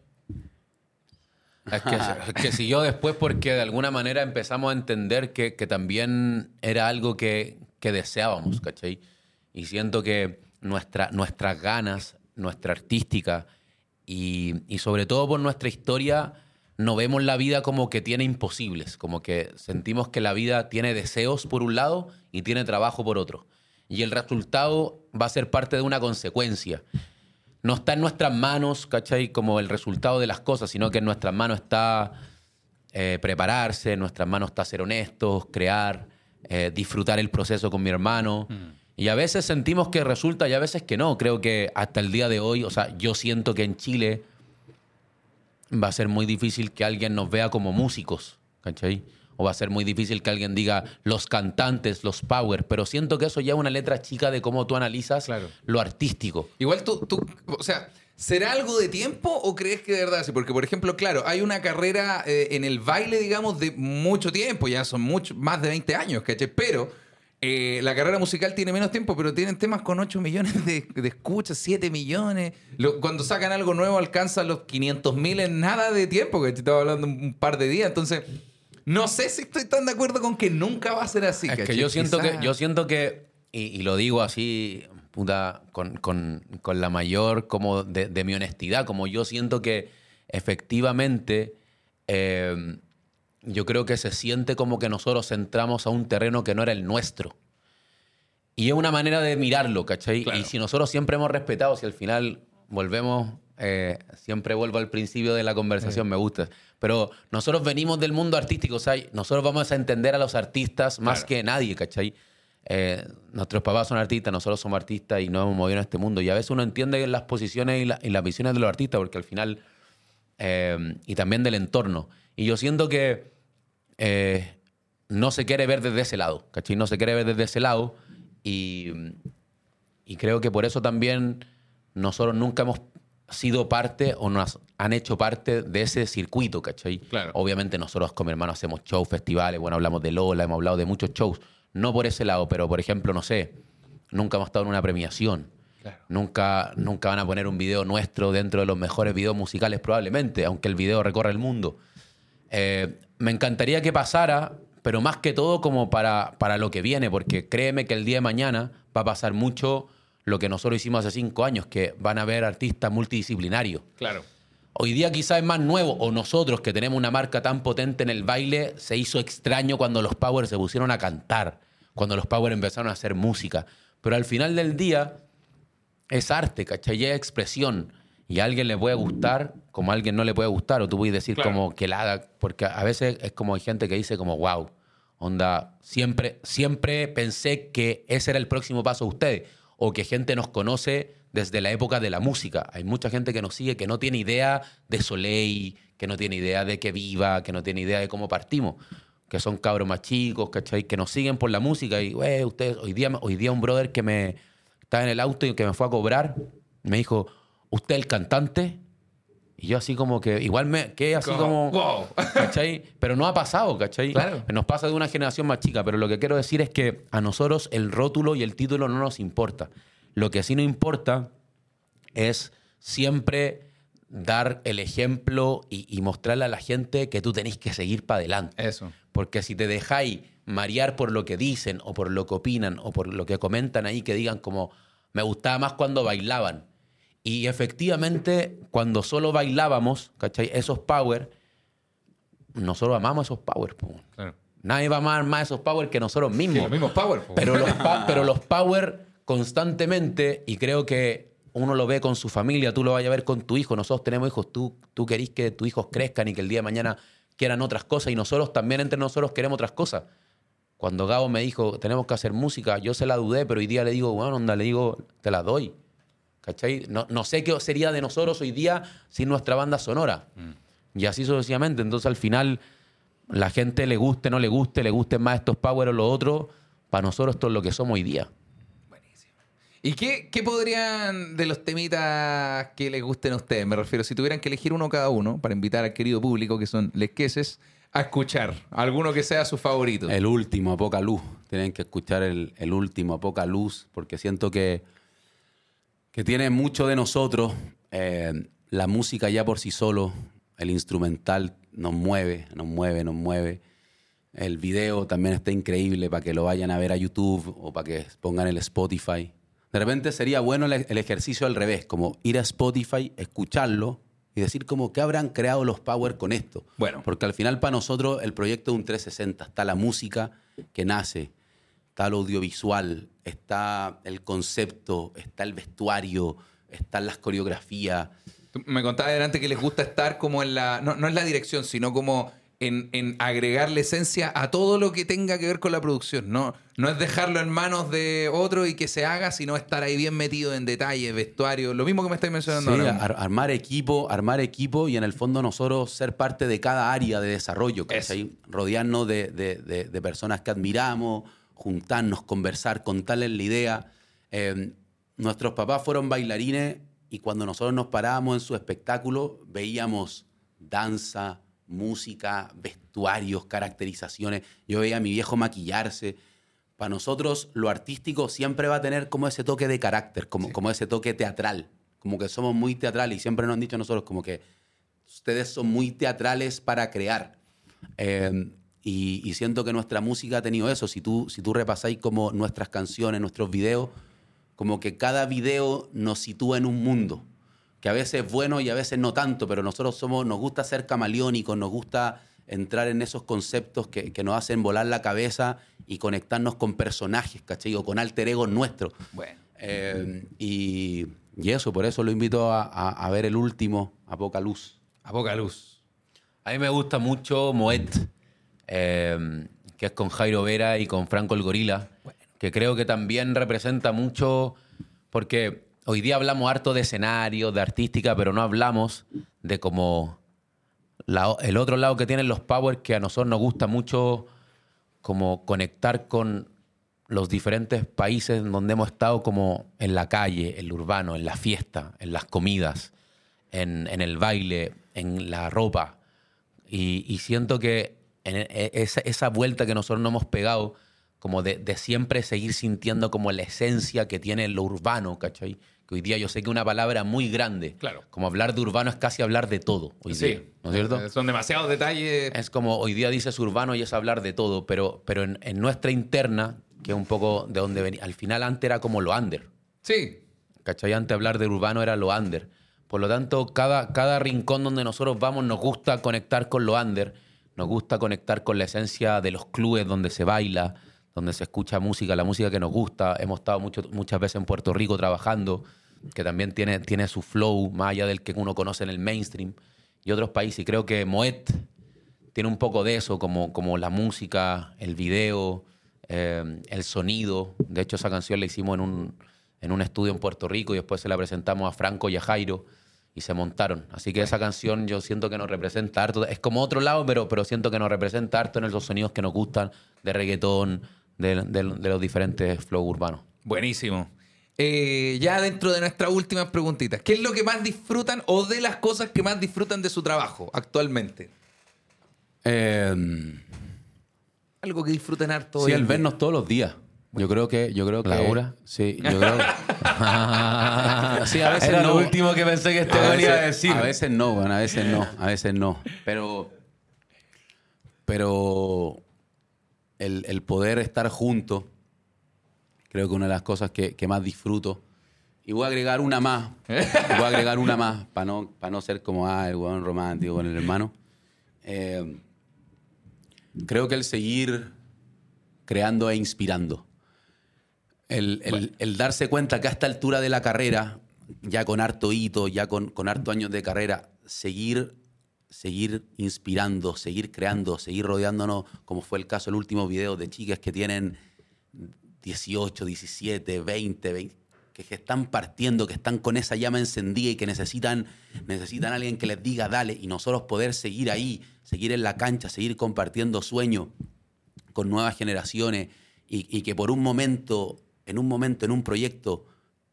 Es que, es que siguió después porque de alguna manera empezamos a entender que, que también era algo que, que deseábamos, ¿cachai? Y siento que nuestra, nuestras ganas, nuestra artística y, y sobre todo por nuestra historia, no vemos la vida como que tiene imposibles, como que sentimos que la vida tiene deseos por un lado y tiene trabajo por otro. Y el resultado va a ser parte de una consecuencia no está en nuestras manos, ¿cachai? Como el resultado de las cosas, sino que en nuestras manos está eh, prepararse, en nuestras manos está ser honestos, crear, eh, disfrutar el proceso con mi hermano. Y a veces sentimos que resulta y a veces que no. Creo que hasta el día de hoy, o sea, yo siento que en Chile va a ser muy difícil que alguien nos vea como músicos, ¿cachai? O va a ser muy difícil que alguien diga los cantantes, los power, pero siento que eso ya es una letra chica de cómo tú analizas Claro. lo artístico. Igual tú, tú, o sea, ¿será algo de tiempo o crees que de verdad sí? Porque, por ejemplo, claro, hay una carrera eh, en el baile, digamos, de mucho tiempo, ya son mucho, más de 20 años, ¿cachai? Pero eh, la carrera musical tiene menos tiempo, pero tienen temas con 8 millones de, de escuchas, 7 millones. Lo- cuando sacan algo nuevo alcanzan los 500 mil en nada de tiempo, que estaba hablando un, un par de días. Entonces, no sé si estoy tan de acuerdo con que nunca va a ser así. Es que ¿cachai? yo siento Quizá- que, yo siento que, y, y lo digo así, puta, con, con- con la mayor como de, de mi honestidad, como yo siento que efectivamente eh, yo creo que se siente como que nosotros entramos a un terreno que no era el nuestro. Y es una manera de mirarlo, ¿cachai? Claro. Y si nosotros siempre hemos respetado, si al final volvemos, eh, siempre vuelvo al principio de la conversación, me gusta. Pero nosotros venimos del mundo artístico, o sea, nosotros vamos a entender a los artistas más Claro. que nadie, ¿cachai? Eh, nuestros papás son artistas, nosotros somos artistas y nos hemos movido en este mundo. Y a veces uno entiende las posiciones y, la- y las visiones de los artistas, porque al final, eh, y también del entorno. Y yo siento que eh, no se quiere ver desde ese lado, ¿cachai? No se quiere ver desde ese lado y, y creo que por eso también nosotros nunca hemos sido parte o nos han hecho parte de ese circuito, ¿cachai? Claro. Obviamente nosotros con mi hermano hacemos shows, festivales, bueno, hablamos de Lola, hemos hablado de muchos shows, no por ese lado, pero por ejemplo, no sé, nunca hemos estado en una premiación. Claro. Nunca, nunca van a poner un video nuestro dentro de los mejores videos musicales probablemente, aunque el video recorra el mundo. Eh, me encantaría que pasara, pero más que todo como para, para lo que viene, porque créeme que el día de mañana va a pasar mucho lo que nosotros hicimos hace cinco años, que van a haber artistas multidisciplinarios. Claro. Hoy día quizás es más nuevo, o nosotros que tenemos una marca tan potente en el baile, se hizo extraño cuando los Power se pusieron a cantar, cuando los Power empezaron a hacer música. Pero al final del día es arte, ¿cachai? Es expresión. Y a alguien le puede gustar, como a alguien no le puede gustar, o tú puedes decir Claro. como que la porque a veces es como hay gente que dice como, wow, onda, siempre, siempre pensé que ese era el próximo paso de ustedes, o que gente nos conoce desde la época de la música. Hay mucha gente que nos sigue que no tiene idea de Soleil, que no tiene idea de que viva, que no tiene idea de cómo partimos, que son cabros más chicos, ¿cachai? Que nos siguen por la música y, güey, ustedes, hoy día, hoy día un brother que me estaba en el auto y que me fue a cobrar, me dijo, ¿usted es el cantante? Y yo así como que, igual me quedé así Como, como... wow. ¿Cachai? Pero no ha pasado, ¿cachai? Claro. Nos pasa de una generación más chica, pero lo que quiero decir es que a nosotros el rótulo y el título no nos importa. Lo que sí nos importa es siempre dar el ejemplo y, y mostrarle a la gente que tú tenés que seguir para adelante. Eso. Porque si te dejáis marear por lo que dicen o por lo que opinan o por lo que comentan ahí, que digan como, Me gustaba más cuando bailaban. Y efectivamente, cuando solo bailábamos, ¿cachai? Esos power, nosotros amamos esos power. po. Claro. Nadie va a amar más esos power que nosotros Sí, mismos. los mismos power. po. Pero los, pero los power constantemente, y creo que uno lo ve con su familia, tú lo vayas a ver con tu hijo, nosotros tenemos hijos, tú, tú querís que tus hijos crezcan y que el día de mañana quieran otras cosas, y nosotros también entre nosotros queremos otras cosas. Cuando Gabo me dijo, tenemos que hacer música, yo se la dudé, pero hoy día le digo, bueno, onda, le digo, te la doy. ¿Cachai? No, no sé qué sería de nosotros hoy día sin nuestra banda sonora. Y así sucesivamente. Entonces, al final, la gente le guste, no le guste, le gusten más estos power o los otros, para nosotros esto es lo que somos hoy día. ¿Y qué, qué podrían de los temitas que les gusten a ustedes? Me refiero, si tuvieran que elegir uno cada uno para invitar al querido público, que son lesqueses, a escuchar alguno que sea su favorito. El último, a poca luz. Tienen que escuchar el, el último, a poca luz, porque siento que, que tiene mucho de nosotros. Eh, la música ya por sí solo, el instrumental nos mueve, nos mueve, nos mueve. El video también está increíble para que lo vayan a ver a YouTube o para que pongan el Spotify. De repente sería bueno el, el ejercicio al revés, como ir a Spotify, escucharlo y decir como, ¿qué habrán creado los Power con esto? Bueno. Porque al final para nosotros el proyecto es un 360. Está la música que nace, está lo audiovisual, está el concepto, está el vestuario, están las coreografías. Tú Me contabas adelante que les gusta estar como en la. No, no en la dirección, sino como en, en agregarle esencia a todo lo que tenga que ver con la producción. No, no es dejarlo en manos de otro y que se haga, sino estar ahí bien metido en detalles, vestuario. Lo mismo que me estáis mencionando Sí, ahora. ar- armar equipo, armar equipo y en el fondo nosotros ser parte de cada área de desarrollo. Rodearnos de, de- de- de personas que admiramos, juntarnos, conversar, contarles la idea. Eh, nuestros papás fueron bailarines y cuando nosotros nos parábamos en su espectáculo veíamos danza, música, vestuarios, caracterizaciones. Yo veía a mi viejo maquillarse. Para nosotros lo artístico siempre va a tener como ese toque de carácter, como, como ese toque teatral, como que somos muy teatrales y siempre nos han dicho nosotros como que ustedes son muy teatrales para crear. Eh, y, y siento que nuestra música ha tenido eso. Si tú, si tú repasáis como nuestras canciones, nuestros videos, como que cada video nos sitúa en un mundo, que a veces es bueno y a veces no tanto, pero nosotros somos, nos gusta ser camaleónicos, nos gusta entrar en esos conceptos que, que nos hacen volar la cabeza y conectarnos con personajes, ¿cachai? O con alter egos nuestros. Bueno. Eh, y, y eso, por eso lo invito a, a- a ver el último, A Poca Luz. A poca luz. A mí me gusta mucho Moet, eh, que es con Jairo Vera y con Franco el Gorila, que creo que también representa mucho, porque hoy día hablamos harto de escenario, de artística, pero no hablamos de como el otro lado que tienen los Power, que a nosotros nos gusta mucho como conectar con los diferentes países donde hemos estado como en la calle, en lo urbano, en la fiesta, en las comidas, en, el baile, en la ropa. Y, y siento que en e- esa, vuelta que nosotros nos hemos pegado, como de, de siempre seguir sintiendo como la esencia que tiene lo urbano, ¿cachai? Que hoy día yo sé que una palabra muy grande. Claro. Como hablar de urbano es casi hablar de todo hoy día. ¿No es cierto? Eh, Son demasiados detalles. Es como hoy día dices urbano y es hablar de todo, pero, pero en, en nuestra interna, que es un poco de donde venía, al final antes era como lo under. Sí. ¿Cachai? Antes hablar de urbano era lo under. Por lo tanto, cada, cada rincón donde nosotros vamos nos gusta conectar con lo under, nos gusta conectar con la esencia de los clubes donde se baila, donde se escucha música, la música que nos gusta. Hemos estado mucho- muchas veces en Puerto Rico trabajando, que también tiene, tiene su flow, más allá del que uno conoce en el mainstream, y otros países. Y creo que Moet tiene un poco de eso, como, como la música, el video, eh, el sonido. De hecho, esa canción la hicimos en un, en un estudio en Puerto Rico y después se la presentamos a Franco y a Jairo y se montaron. Así que esa canción yo siento que nos representa harto. Es como otro lado, pero, pero siento que nos representa harto en esos sonidos que nos gustan de reggaetón, de, de- de los diferentes flow urbanos. Buenísimo. Eh, ya dentro de nuestras últimas preguntitas, ¿qué es lo que más disfrutan o de las cosas que más disfrutan de su trabajo actualmente? Eh, Algo que disfruten harto. sí, hoy el día. vernos todos los días. Yo creo que, yo creo que. ¿Laura? Sí, yo creo. sí, a veces Era no. lo último que pensé que este venía a decir. a veces no, bueno, a veces no, a veces no. Pero, pero el, el poder estar juntos, creo que una de las cosas que, que más disfruto Y voy a agregar una más. voy a agregar una más para no, para no ser como ah, el huevón romántico con el hermano. Eh, creo que el seguir creando e inspirando. El, el- el darse cuenta que a esta altura de la carrera, ya con harto hito, ya con, con harto años de carrera, seguir, seguir inspirando, seguir creando, seguir rodeándonos, como fue el caso del último video de chicas que tienen 18, 17, 20, 20, que, están partiendo, que están con esa llama encendida y que necesitan, necesitan a alguien que les diga dale y nosotros poder seguir ahí, seguir en la cancha, seguir compartiendo sueños con nuevas generaciones y que por un momento, en un momento, en un proyecto,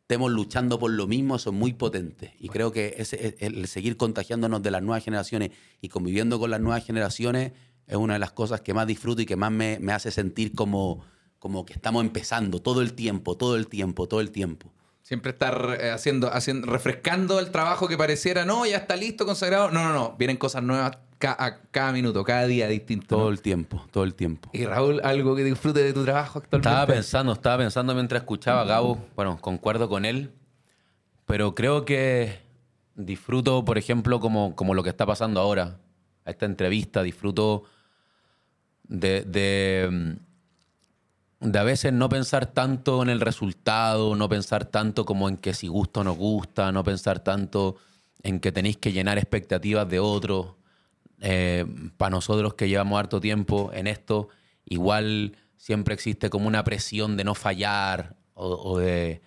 estemos luchando por lo mismo, es muy potente. Y creo que ese, el el seguir contagiándonos de las nuevas generaciones y conviviendo con las nuevas generaciones es una de las cosas que más disfruto y que más me, me hace sentir como, como que estamos empezando todo el tiempo, todo el tiempo, todo el tiempo. Siempre estar eh, haciendo, haciendo, refrescando el trabajo que pareciera, no, ya está listo, consagrado. No, no, no. Vienen cosas nuevas ca- a cada minuto, cada día distinto. Todo ¿no? el tiempo, todo el tiempo. Y Raúl, algo que disfrute de tu trabajo actualmente. Estaba pensando, estaba pensando mientras escuchaba a Gabo, bueno, concuerdo con él, pero creo que disfruto, por ejemplo, como, como lo que está pasando ahora, a esta entrevista, disfruto de, de, mm, de a veces no pensar tanto en el resultado, no pensar tanto como en que si gusta o no gusta, no pensar tanto en que tenéis que llenar expectativas de otros. para nosotros que llevamos harto tiempo en esto, igual siempre existe como una presión de no fallar o, o de,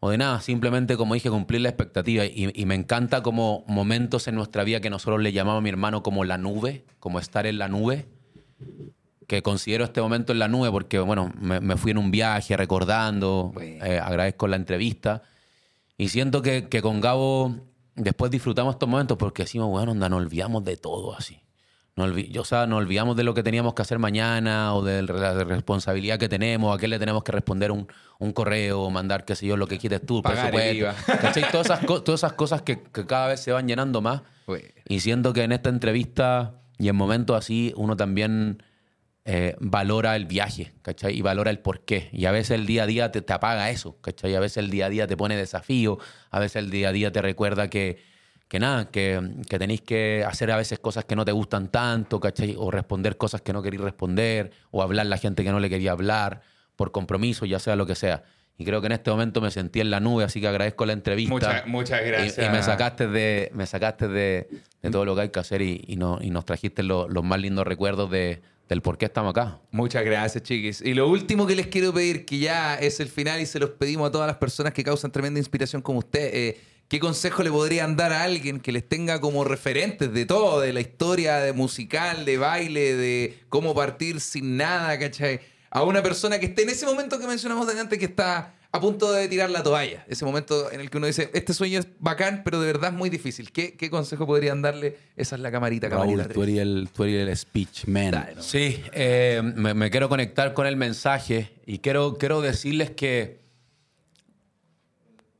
o de nada, simplemente como dije, cumplir la expectativa. Y, y me encanta como momentos en nuestra vida que nosotros le llamamos a mi hermano como la nube, como estar en la nube, que considero este momento en la nube porque, bueno, me, me fui en un viaje recordando, Bueno. eh, agradezco la entrevista. Y siento que, que con Gabo después disfrutamos estos momentos porque decimos, bueno, onda, nos olvidamos de todo así. Nos, olvi- o sea, nos olvidamos de lo que teníamos que hacer mañana o de la responsabilidad que tenemos, a qué le tenemos que responder un, un correo o mandar, qué sé yo, lo que quieres tú, Pagar presupuesto. Todas esas, todas esas cosas que, que cada vez se van llenando más. Bueno. Y siento que en esta entrevista y en momentos así uno también eh, valora el viaje, ¿cachai? Y valora el porqué. Y a veces el día a día te, te apaga eso, ¿cachai? A veces el día a día te pone desafío, a veces el día a día te recuerda que, que nada, que, que tenéis que hacer a veces cosas que no te gustan tanto, ¿cachai? O responder cosas que no queréis responder, o hablar la gente que no le quería hablar, por compromiso, ya sea lo que sea. Y creo que en este momento me sentí en la nube, así que agradezco la entrevista. Muchas- muchas Y- gracias. Y, me sacaste de, me sacaste de, de todo lo que hay que hacer y, y, no- y nos trajiste lo- los más lindos recuerdos de, del por qué estamos acá. Muchas gracias, chiquis. Y lo último que les quiero pedir, que ya es el final y se los pedimos a todas las personas que causan tremenda inspiración como usted, eh, ¿qué consejo le podrían dar a alguien que les tenga como referentes de todo, de la historia de musical, de baile, de cómo partir sin nada, ¿cachai? A una persona que esté en ese momento que mencionamos delante, que está a punto de tirar la toalla. Ese momento en el que uno dice, este sueño es bacán, pero de verdad es muy difícil. ¿Qué, qué consejo podrían darle? Esa es la camarita, camarita. Raúl, tú eres el, tú eres el speech man. Dale, no. Sí, eh, me, me quiero conectar con el mensaje y quiero, quiero decirles que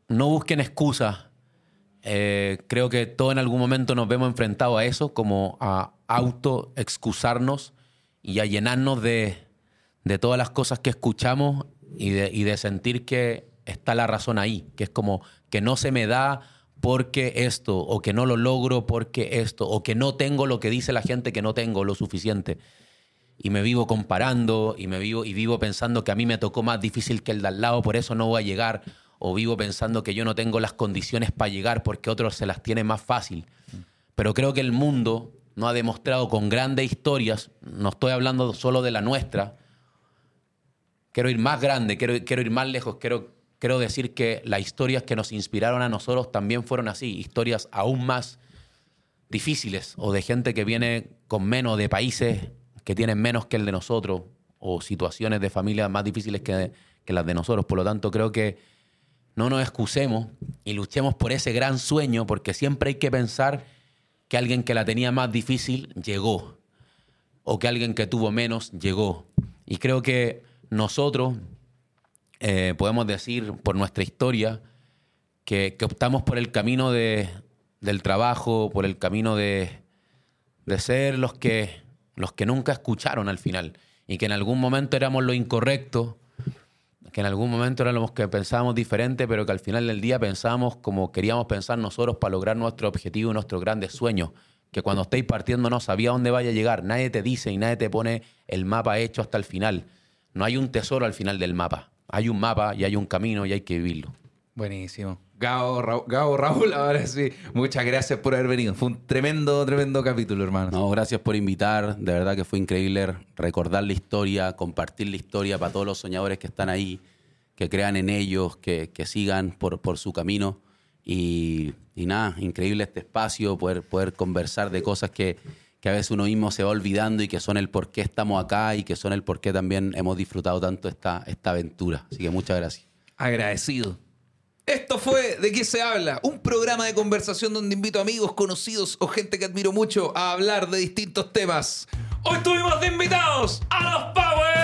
no busquen excusas. Eh, creo que todos en algún momento nos vemos enfrentados a eso, como a auto-excusarnos y a llenarnos de, de todas las cosas que escuchamos y de, y de sentir que está la razón ahí, que es como que no se me da porque esto, o que no lo logro porque esto, o que no tengo lo que dice la gente que no tengo lo suficiente y me vivo comparando y me vivo y vivo pensando que a mí me tocó más difícil que el de al lado, por eso no voy a llegar o vivo pensando que yo no tengo las condiciones para llegar porque otros se las tienen más fácil. Pero creo que el mundo nos ha demostrado con grandes historias, no estoy hablando solo de la nuestra, quiero ir más grande, quiero, quiero ir más lejos, quiero, quiero decir que las historias que nos inspiraron a nosotros también fueron así, historias aún más difíciles o de gente que viene con menos, de países que tienen menos que el de nosotros o situaciones de familia más difíciles que, que las de nosotros. Por lo tanto, creo que no nos excusemos y luchemos por ese gran sueño porque siempre hay que pensar que alguien que la tenía más difícil llegó o que alguien que tuvo menos llegó. Y creo que nosotros eh, podemos decir por nuestra historia que, optamos por el camino de, del trabajo, por el camino de, de ser los que, los que nunca escucharon al final y que en algún momento éramos lo incorrecto que en algún momento éramos que pensábamos diferente, pero que al final del día pensábamos como queríamos pensar nosotros para lograr nuestro objetivo y nuestros grandes sueños. Que cuando estéis partiendo no sabía dónde vaya a llegar. Nadie te dice y nadie te pone el mapa hecho hasta el final. No hay un tesoro al final del mapa. Hay un mapa y hay un camino y hay que vivirlo. Buenísimo. Gabo, Ra- Gabo, Raúl, ahora sí. Muchas gracias por haber venido. Fue un tremendo, tremendo capítulo, hermano. No, gracias por invitar. De verdad que fue increíble recordar la historia, compartir la historia para todos los soñadores que están ahí, que crean en ellos, que, que sigan por, por su camino. Y, y nada, increíble este espacio, poder, poder conversar de cosas que, que a veces uno mismo se va olvidando y que son el por qué estamos acá y que son el por qué también hemos disfrutado tanto esta, esta aventura. Así que muchas gracias. Agradecido. Esto fue De qué se habla, un programa de conversación donde invito amigos, conocidos o gente que admiro mucho a hablar de distintos temas. Hoy tuvimos de invitados a los Power.